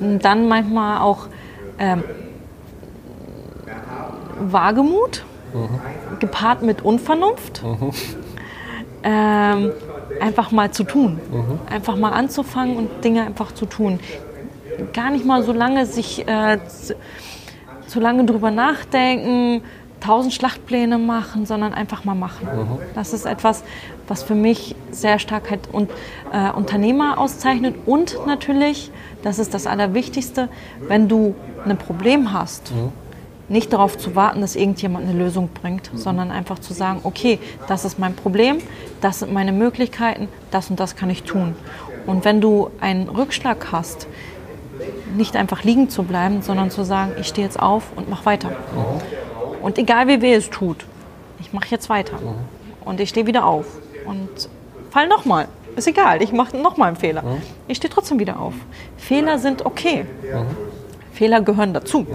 Und Dann manchmal auch ähm, Wagemut, gepaart mit Unvernunft. Ähm, einfach mal zu tun. Einfach mal anzufangen und Dinge einfach zu tun. Gar nicht mal so lange sich äh, z- zu lange drüber nachdenken, tausend Schlachtpläne machen, sondern einfach mal machen. Das ist etwas, was für mich sehr stark halt und, äh, Unternehmer auszeichnet und natürlich, das ist das Allerwichtigste, wenn du ein Problem hast, nicht darauf zu warten, dass irgendjemand eine Lösung bringt, sondern einfach zu sagen, okay, das ist mein Problem, das sind meine Möglichkeiten, das und das kann ich tun. Und wenn du einen Rückschlag hast, nicht einfach liegen zu bleiben, sondern zu sagen, ich stehe jetzt auf und mache weiter. Und egal wie weh es tut, ich mache jetzt weiter. Und ich stehe wieder auf und fall nochmal. Ist egal, ich mache nochmal einen Fehler. Ich stehe trotzdem wieder auf. Fehler sind okay. Fehler gehören dazu.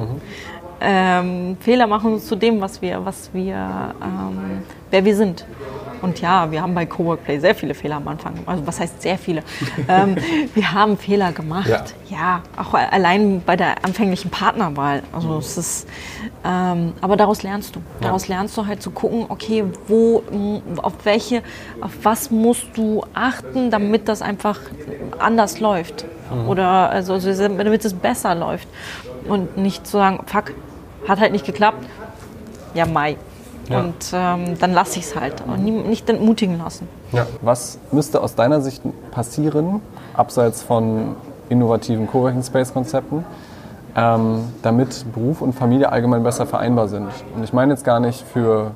Ähm, Fehler machen uns zu dem, was wir, was wir, ähm, wer wir sind. Und ja, wir haben bei Cowork Play sehr viele Fehler am Anfang. Also was heißt sehr viele? [LAUGHS] ähm, wir haben Fehler gemacht.
Ja.
Ja, auch allein bei der anfänglichen Partnerwahl. Also es ist, ähm, aber daraus lernst du. Daraus lernst du halt zu gucken, okay, wo, auf welche, auf was musst du achten, damit das einfach anders läuft. Oder also, also damit es besser läuft. Und nicht zu sagen, fuck, hat halt nicht geklappt. Ja, Mai. Ja. Und ähm, dann lasse ich es halt. Und nicht entmutigen lassen.
Ja. Was müsste aus deiner Sicht passieren, abseits von innovativen Coworking Space Konzepten, ähm, damit Beruf und Familie allgemein besser vereinbar sind? Und ich meine jetzt gar nicht für,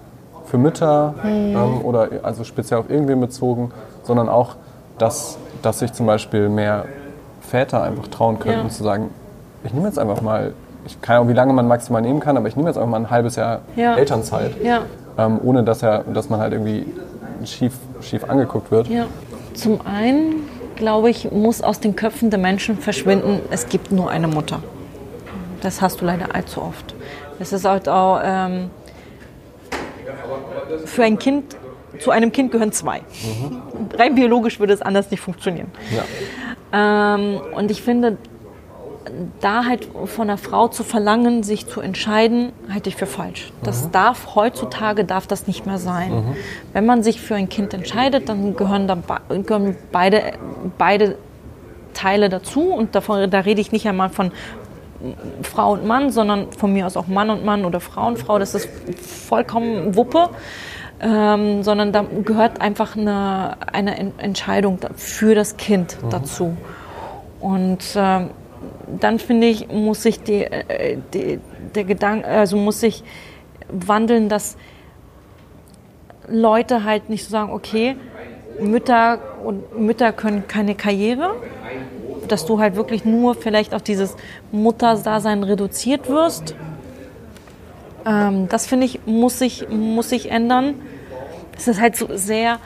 für Mütter hm. ähm, oder also speziell auf irgendwen bezogen, sondern auch, dass, dass sich zum Beispiel mehr Väter einfach trauen könnten, ja. zu sagen, ich nehme jetzt einfach mal, ich kann auch, wie lange man maximal nehmen kann, aber ich nehme jetzt einfach mal ein halbes Jahr ja. Elternzeit, ja. Ähm, ohne dass, er, dass man halt irgendwie schief, schief angeguckt wird. Ja.
Zum einen, glaube ich, muss aus den Köpfen der Menschen verschwinden, es gibt nur eine Mutter. Das hast du leider allzu oft. Es ist halt auch ähm, für ein Kind, zu einem Kind gehören zwei. Mhm. Rein biologisch würde es anders nicht funktionieren. Ja. Ähm, und ich finde, da halt von einer Frau zu verlangen, sich zu entscheiden, halte ich für falsch. Das mhm. darf heutzutage darf das nicht mehr sein. Mhm. Wenn man sich für ein Kind entscheidet, dann gehören, da gehören beide, beide Teile dazu und davon, da rede ich nicht einmal von Frau und Mann, sondern von mir aus auch Mann und Mann oder Frau und Frau. Das ist vollkommen Wuppe. Ähm, sondern da gehört einfach eine, eine Entscheidung für das Kind mhm. dazu. Und ähm, dann finde ich, muss sich die, äh, die, der Gedanke, also muss sich wandeln, dass Leute halt nicht so sagen, okay, Mütter und Mütter können keine Karriere, dass du halt wirklich nur vielleicht auf dieses Mutterdasein reduziert wirst. Ähm, das finde ich, muss sich, muss sich ändern. Es ist halt so sehr,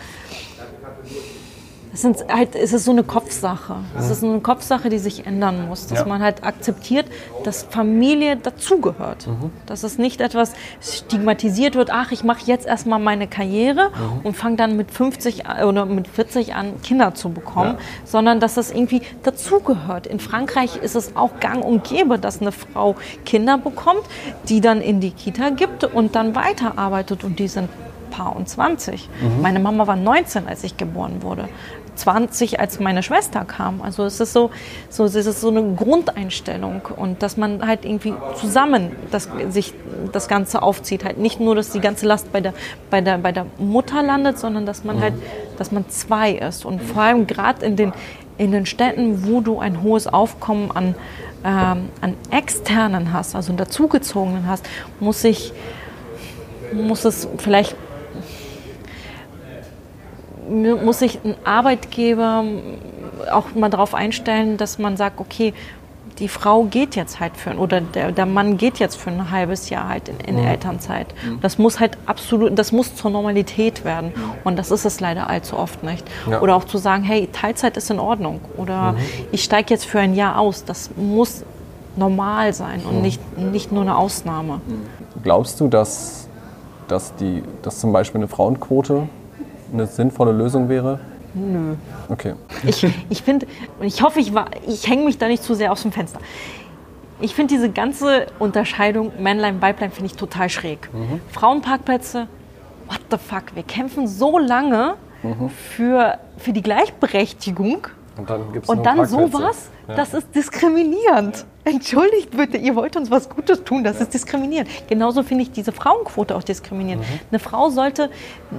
es, sind halt, es ist so eine Kopfsache. Es ist eine Kopfsache, die sich ändern muss. Dass ja. man halt akzeptiert, dass Familie dazugehört. Mhm. Dass es nicht etwas stigmatisiert wird, ach, ich mache jetzt erstmal meine Karriere mhm. und fange dann mit 50 oder mit 40 an, Kinder zu bekommen, ja. sondern dass das irgendwie dazugehört. In Frankreich ist es auch gang und gäbe, dass eine Frau Kinder bekommt, die dann in die Kita gibt und dann weiterarbeitet und die sind Paar und 20. Mhm. Meine Mama war 19, als ich geboren wurde. 20, als meine Schwester kam. Also es ist so, so, es ist so eine Grundeinstellung und dass man halt irgendwie zusammen das, sich das Ganze aufzieht. Halt nicht nur, dass die ganze Last bei der, bei der, bei der Mutter landet, sondern dass man halt, dass man zwei ist. Und vor allem gerade in den, in den Städten, wo du ein hohes Aufkommen an, ähm, an Externen hast, also dazugezogenen hast, muss ich muss es vielleicht muss sich ein Arbeitgeber auch mal darauf einstellen, dass man sagt, okay, die Frau geht jetzt halt für oder der, der Mann geht jetzt für ein halbes Jahr halt in, in mhm. Elternzeit. Mhm. Das muss halt absolut, das muss zur Normalität werden. Mhm. Und das ist es leider allzu oft nicht. Ja. Oder auch zu sagen, hey, Teilzeit ist in Ordnung. Oder mhm. ich steige jetzt für ein Jahr aus. Das muss normal sein und mhm. nicht, nicht nur eine Ausnahme.
Glaubst du, dass, dass, die, dass zum Beispiel eine Frauenquote eine sinnvolle Lösung wäre?
Nö.
Okay.
Ich, ich finde, ich hoffe, ich, ich hänge mich da nicht zu sehr aus dem Fenster. Ich finde diese ganze Unterscheidung Männlein, Weiblein finde ich total schräg. Mhm. Frauenparkplätze, what the fuck, wir kämpfen so lange mhm. für, für die Gleichberechtigung
und dann, gibt's
und dann sowas, ja. das ist diskriminierend. Entschuldigt bitte, ihr wollt uns was Gutes tun, das ist diskriminierend. Genauso finde ich diese Frauenquote auch diskriminierend. Mhm. Eine Frau sollte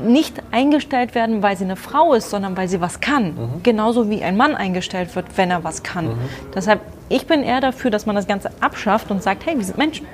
nicht eingestellt werden, weil sie eine Frau ist, sondern weil sie was kann. Mhm. Genauso wie ein Mann eingestellt wird, wenn er was kann. Mhm. Deshalb, ich bin eher dafür, dass man das Ganze abschafft und sagt, hey, wir sind Menschen.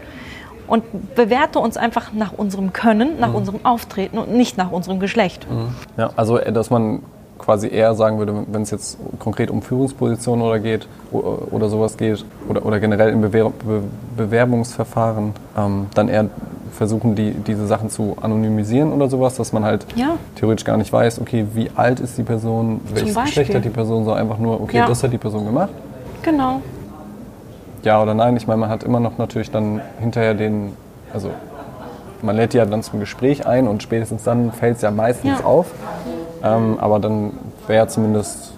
Und bewerte uns einfach nach unserem Können, nach mhm. unserem Auftreten und nicht nach unserem Geschlecht.
Mhm. Ja, also äh, dass man quasi eher sagen würde, wenn es jetzt konkret um Führungspositionen oder geht oder sowas geht oder, oder generell im Bewer Be Bewerbungsverfahren, ähm, dann eher versuchen, die, diese Sachen zu anonymisieren oder sowas, dass man halt ja. theoretisch gar nicht weiß, okay, wie alt ist die Person, welches Geschlecht hat die Person, so einfach nur, okay, ja. das hat die Person gemacht.
Genau.
Ja oder nein, ich meine, man hat immer noch natürlich dann hinterher den, also man lädt ja dann zum Gespräch ein und spätestens dann fällt es ja meistens ja. auf. Ähm, aber dann wäre zumindest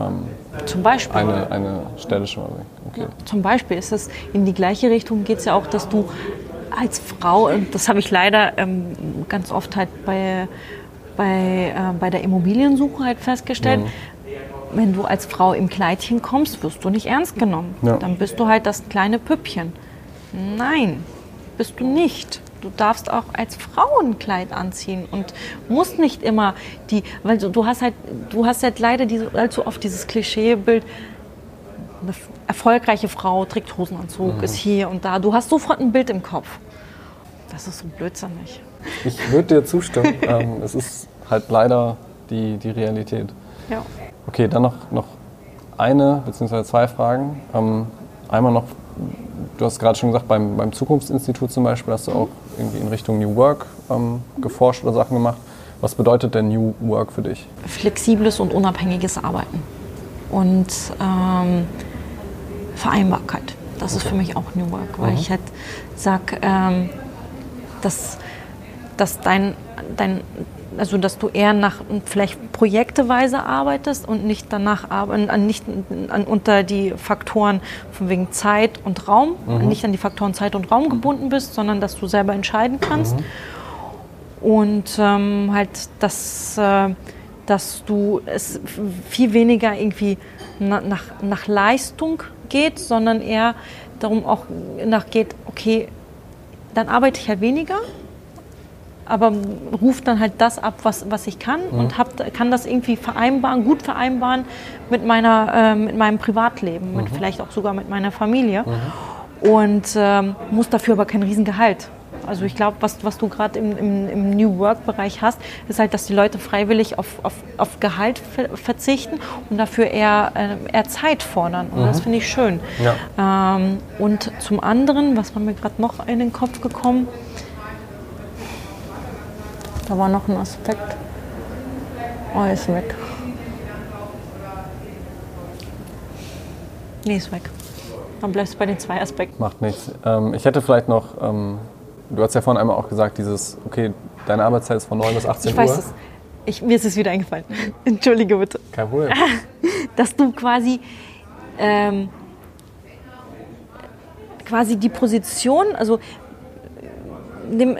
ähm,
zum Beispiel.
Eine, eine Stelle schon mal weg. Okay.
Ja, zum Beispiel ist es in die gleiche Richtung geht es ja auch, dass du als Frau, und das habe ich leider ähm, ganz oft halt bei, bei, äh, bei der Immobiliensuche halt festgestellt, mhm. wenn du als Frau im Kleidchen kommst, wirst du nicht ernst genommen. Ja. Dann bist du halt das kleine Püppchen. Nein, bist du nicht. Du darfst auch als Frau ein Kleid anziehen und musst nicht immer die, weil du, du hast halt, du hast halt leider diese, allzu oft dieses Klischeebild, eine erfolgreiche Frau trägt Hosenanzug, mhm. ist hier und da. Du hast sofort ein Bild im Kopf. Das ist so blödsinnig.
Ich würde dir zustimmen. [LAUGHS] ähm, es ist halt leider die, die Realität.
Ja.
Okay, dann noch, noch eine bzw. zwei Fragen. Ähm, einmal noch, du hast gerade schon gesagt, beim, beim Zukunftsinstitut zum Beispiel hast du auch irgendwie in Richtung New Work ähm, geforscht oder Sachen gemacht. Was bedeutet denn New Work für dich?
Flexibles und unabhängiges Arbeiten und ähm, Vereinbarkeit. Das okay. ist für mich auch New Work, weil mhm. ich halt sage, ähm, dass, dass dein, dein, also dass du eher nach vielleicht projekteweise arbeitest und nicht danach an, nicht an, unter die Faktoren von wegen Zeit und Raum, mhm. nicht an die Faktoren Zeit und Raum gebunden bist, sondern dass du selber entscheiden kannst. Mhm. Und ähm, halt, dass, äh, dass du es viel weniger irgendwie na, nach, nach Leistung geht, sondern eher darum auch nach geht, okay, dann arbeite ich halt weniger, aber rufe dann halt das ab, was, was ich kann mhm. und hab, kann das irgendwie vereinbaren, gut vereinbaren mit, meiner, äh, mit meinem Privatleben, mhm. mit vielleicht auch sogar mit meiner Familie. Mhm. Und ähm, muss dafür aber kein Riesengehalt. Also ich glaube, was, was du gerade im, im, im, New Work-Bereich hast, ist halt, dass die Leute freiwillig auf, auf, auf Gehalt verzichten und dafür eher, äh, eher Zeit fordern. Und mhm. das finde ich schön. Ja. Ähm, und zum anderen, was war mir gerade noch in den Kopf gekommen? Da war noch ein Aspekt. Oh, ist weg. Nee, ist weg. Dann bleibst du bei den zwei Aspekten.
Macht nichts. Ähm, ich hätte vielleicht noch ähm, Du hast ja vorhin einmal auch gesagt, dieses, okay, deine Arbeitszeit ist von 9 bis 18
ich
Uhr.
Ich weiß es. Ich, mir ist es wieder eingefallen. [LAUGHS] Entschuldige bitte.
Kein Problem. [LAUGHS]
Dass du quasi, ähm, quasi die Position, also dem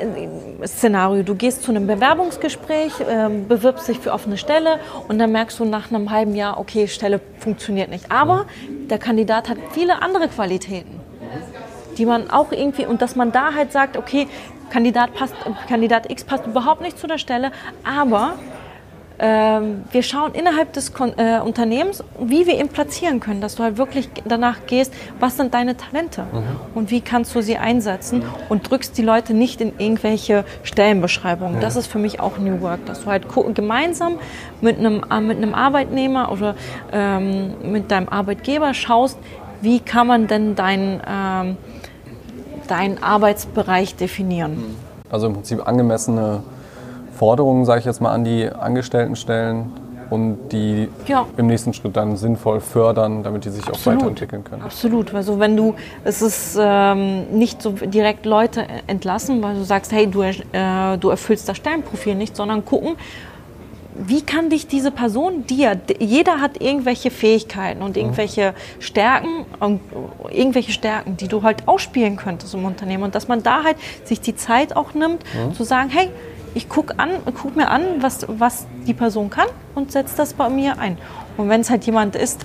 Szenario, du gehst zu einem Bewerbungsgespräch, äh, bewirbst dich für offene Stelle und dann merkst du nach einem halben Jahr, okay, Stelle funktioniert nicht. Aber der Kandidat hat viele andere Qualitäten die man auch irgendwie, und dass man da halt sagt, okay, Kandidat, passt, Kandidat X passt überhaupt nicht zu der Stelle, aber ähm, wir schauen innerhalb des äh, Unternehmens, wie wir ihn platzieren können, dass du halt wirklich danach gehst, was sind deine Talente mhm. und wie kannst du sie einsetzen und drückst die Leute nicht in irgendwelche Stellenbeschreibungen. Mhm. Das ist für mich auch New Work, dass du halt gemeinsam mit einem, äh, mit einem Arbeitnehmer oder ähm, mit deinem Arbeitgeber schaust, wie kann man denn dein ähm, deinen Arbeitsbereich definieren.
Also im Prinzip angemessene Forderungen, sage ich jetzt mal, an die Angestellten stellen und die ja. im nächsten Schritt dann sinnvoll fördern, damit die sich Absolut. auch weiterentwickeln können.
Absolut. Also wenn du, es ist ähm, nicht so direkt Leute entlassen, weil du sagst, hey, du, äh, du erfüllst das Stellenprofil nicht, sondern gucken, wie kann dich diese Person dir, jeder hat irgendwelche Fähigkeiten und irgendwelche Stärken, und irgendwelche Stärken, die du halt ausspielen könntest im Unternehmen und dass man da halt sich die Zeit auch nimmt, mhm. zu sagen, hey, ich gucke an, guck mir an, was, was die Person kann und setze das bei mir ein. Und wenn es halt jemand ist,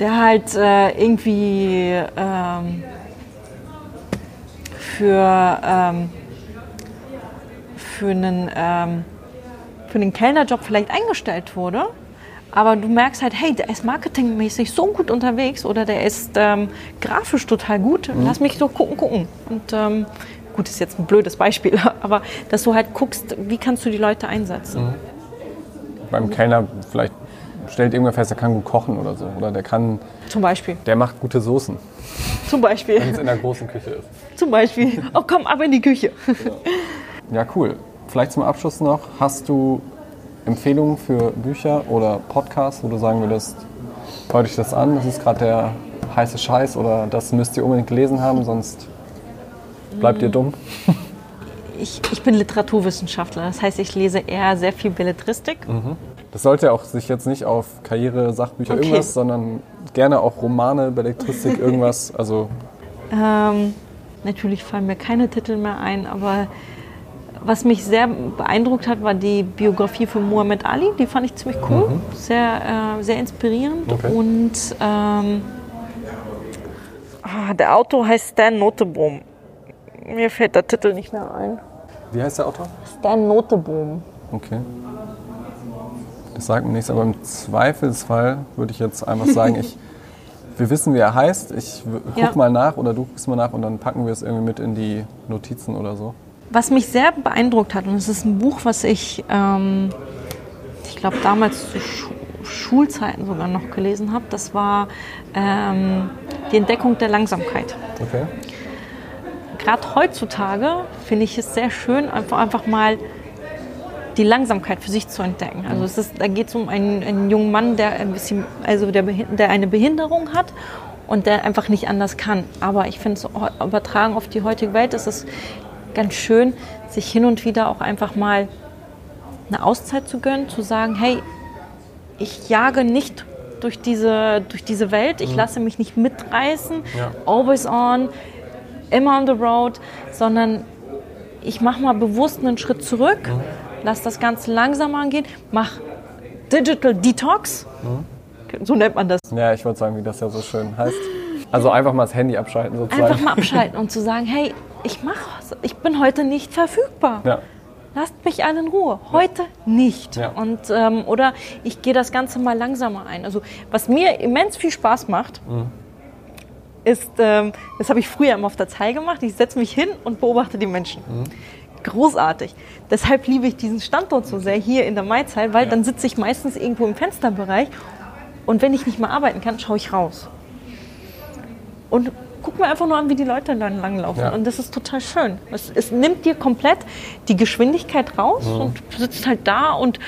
der halt äh, irgendwie ähm, für, ähm, für einen ähm, für den Kellnerjob vielleicht eingestellt wurde, aber du merkst halt, hey, der ist marketingmäßig so gut unterwegs oder der ist ähm, grafisch total gut, mhm. lass mich so gucken, gucken. Und ähm, gut, ist jetzt ein blödes Beispiel, [LAUGHS] aber dass du halt guckst, wie kannst du die Leute einsetzen. Mhm.
Beim Kellner vielleicht stellt irgendwer fest, der kann gut kochen oder so. Oder der kann.
Zum Beispiel.
Der macht gute Soßen.
Zum Beispiel.
Wenn es in der großen Küche ist.
Zum Beispiel. Oh, komm, ab in die Küche.
Ja, ja cool. Vielleicht zum Abschluss noch, hast du Empfehlungen für Bücher oder Podcasts, wo du sagen würdest, hört euch das an, das ist gerade der heiße Scheiß oder das müsst ihr unbedingt gelesen haben, sonst bleibt ihr dumm? [LAUGHS]
Ich, ich bin Literaturwissenschaftler, das heißt, ich lese eher sehr viel Belletristik.
Mhm. Das sollte auch sich jetzt nicht auf Karriere, Sachbücher, okay. irgendwas, sondern gerne auch Romane, Belletristik, [LAUGHS] irgendwas. Also
ähm, natürlich fallen mir keine Titel mehr ein, aber was mich sehr beeindruckt hat, war die Biografie von Muhammad Ali. Die fand ich ziemlich cool, mhm. sehr, äh, sehr inspirierend. Okay. Und ähm, ah, der Autor heißt Stan Nottebohm. Mir fällt der Titel nicht mehr ein.
Wie heißt der Autor?
Stan Noteboom.
Okay. Das sagt mir nichts, aber im Zweifelsfall würde ich jetzt einfach sagen, [LAUGHS] ich, wir wissen, wie er heißt. Ich guck
Ja.
mal nach oder du guckst mal nach und dann packen wir es irgendwie mit in die Notizen oder so.
Was mich sehr beeindruckt hat, und es ist ein Buch, was ich, ähm, ich glaube, damals zu Schu Schulzeiten sogar noch gelesen habe, das war ähm, die Entdeckung der Langsamkeit.
Okay.
Gerade heutzutage finde ich es sehr schön, einfach, einfach mal die Langsamkeit für sich zu entdecken. Also es ist, da geht es um einen, einen jungen Mann, der ein bisschen, also der, der eine Behinderung hat und der einfach nicht anders kann. Aber ich finde es übertragen auf die heutige Welt ist es ganz schön, sich hin und wieder auch einfach mal eine Auszeit zu gönnen, zu sagen, hey, ich jage nicht durch diese, durch diese Welt, ich lasse mich nicht mitreißen,
Ja.
always on, immer on the road, sondern ich mache mal bewusst einen Schritt zurück, lass das Ganze langsam angehen, mach Digital Detox, so nennt man das.
Ja, ich wollte sagen, wie das ja so schön heißt. Also einfach mal das Handy abschalten sozusagen.
Einfach mal abschalten und zu sagen, hey, ich mache, ich bin heute nicht verfügbar.
Ja.
Lasst mich alle in Ruhe. Heute nicht.
Ja.
Und, ähm, oder ich gehe das Ganze mal langsamer ein. Also was mir immens viel Spaß macht, ist, ähm, das habe ich früher immer auf der Zeil gemacht, ich setze mich hin und beobachte die Menschen. Großartig. Deshalb liebe ich diesen Standort so sehr hier in der Maizeil, weil dann sitze ich meistens irgendwo im Fensterbereich und wenn ich nicht mehr arbeiten kann, schaue ich raus. Und guck mir einfach nur an, wie die Leute lang, langlaufen.
Ja.
Und das ist total schön. Es, es nimmt dir komplett die Geschwindigkeit raus und du sitzt halt da und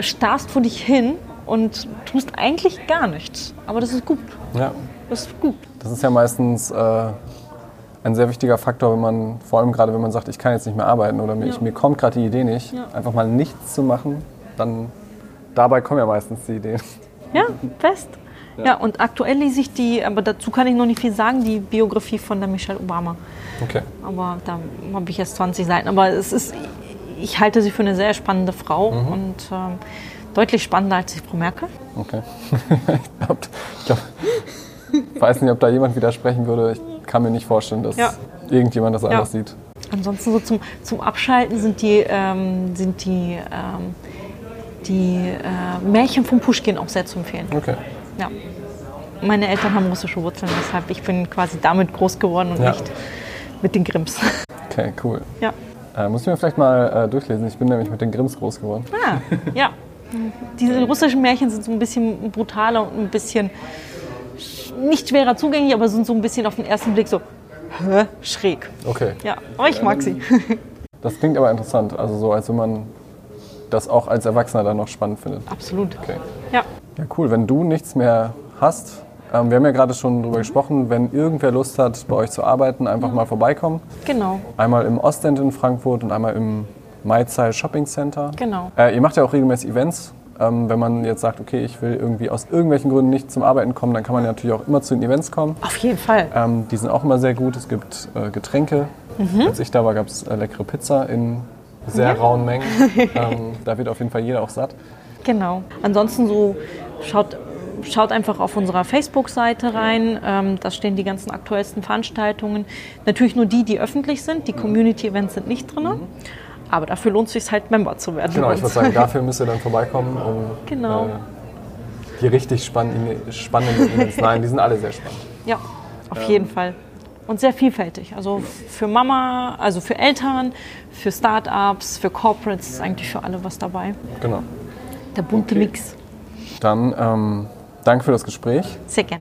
starrst vor dich hin und tust eigentlich gar nichts. Aber das ist gut.
ja.
Das ist gut.
Das ist ja meistens äh, ein sehr wichtiger Faktor, wenn man, vor allem gerade wenn man sagt, ich kann jetzt nicht mehr arbeiten oder mir,
Ja.
ich, mir kommt gerade die Idee nicht,
Ja.
einfach mal nichts zu machen, dann dabei kommen ja meistens die Ideen.
Ja, fest. Ja. und aktuell lese ich die, aber dazu kann ich noch nicht viel sagen, die Biografie von der Michelle Obama.
Okay.
Aber da habe ich erst 20 Seiten. Aber es ist, ich halte sie für eine sehr spannende Frau und ähm, deutlich spannender als die Frau Merkel.
Okay. [LAUGHS] ich glaube, ich weiß nicht, ob da jemand widersprechen würde. Ich kann mir nicht vorstellen, dass
Ja.
irgendjemand das anders sieht.
Ansonsten so zum, zum Abschalten sind die, ähm, sind die, ähm, die äh, Märchen von Pushkin auch sehr zu empfehlen.
Okay.
Ja. Meine Eltern haben russische Wurzeln, deshalb ich bin quasi damit groß geworden und
Ja.
nicht mit den Grimms.
Okay, cool.
ja.
Äh, muss ich mir vielleicht mal äh, durchlesen. Ich bin nämlich mit den Grimms groß geworden.
Ah, ja. [LAUGHS] Diese russischen Märchen sind so ein bisschen brutaler und ein bisschen sch- nicht schwerer zugänglich, aber sind so ein bisschen auf den ersten Blick so hä, schräg.
Okay.
Ja, aber ich mag sie. [LAUGHS]
Das klingt aber interessant. Also so, als wenn man das auch als Erwachsener dann noch spannend findet.
Absolut.
Okay.
Ja.
Ja, cool. Wenn du nichts mehr hast, ähm, wir haben ja gerade schon drüber gesprochen, wenn irgendwer Lust hat, bei euch zu arbeiten, einfach mal vorbeikommen.
Genau,
Einmal im Ostend in Frankfurt und einmal im Maizai Shopping Center.
genau.
Äh, ihr macht ja auch regelmäßig Events. Ähm, wenn man jetzt sagt, okay, ich will irgendwie aus irgendwelchen Gründen nicht zum Arbeiten kommen, dann kann man ja natürlich auch immer zu den Events kommen.
Auf jeden Fall.
Ähm, die sind auch immer sehr gut. Es gibt äh, Getränke. Als ich da war, gab es äh, leckere Pizza in sehr rauen Mengen. [LAUGHS] ähm, da wird auf jeden Fall jeder auch satt.
Genau. Ansonsten so schaut, schaut einfach auf unserer Facebook-Seite rein. Ähm, da stehen die ganzen aktuellsten Veranstaltungen. Natürlich nur die, die öffentlich sind. Die Community-Events sind nicht drin. Aber dafür lohnt es sich halt, Member zu werden.
Genau, ich würde sagen, [LAUGHS] dafür müsst ihr dann vorbeikommen, um
Genau.
äh, die richtig spannenden, spannenden Events. [LAUGHS] Nein, die sind alle sehr spannend.
Ja, auf jeden Fall. Und sehr vielfältig. Also für Mama, also für Eltern, für Startups, für Corporates ist eigentlich für alle was dabei.
Genau.
Der bunte
Okay.
Mix.
Dann ähm, danke für das Gespräch.
Sehr gerne.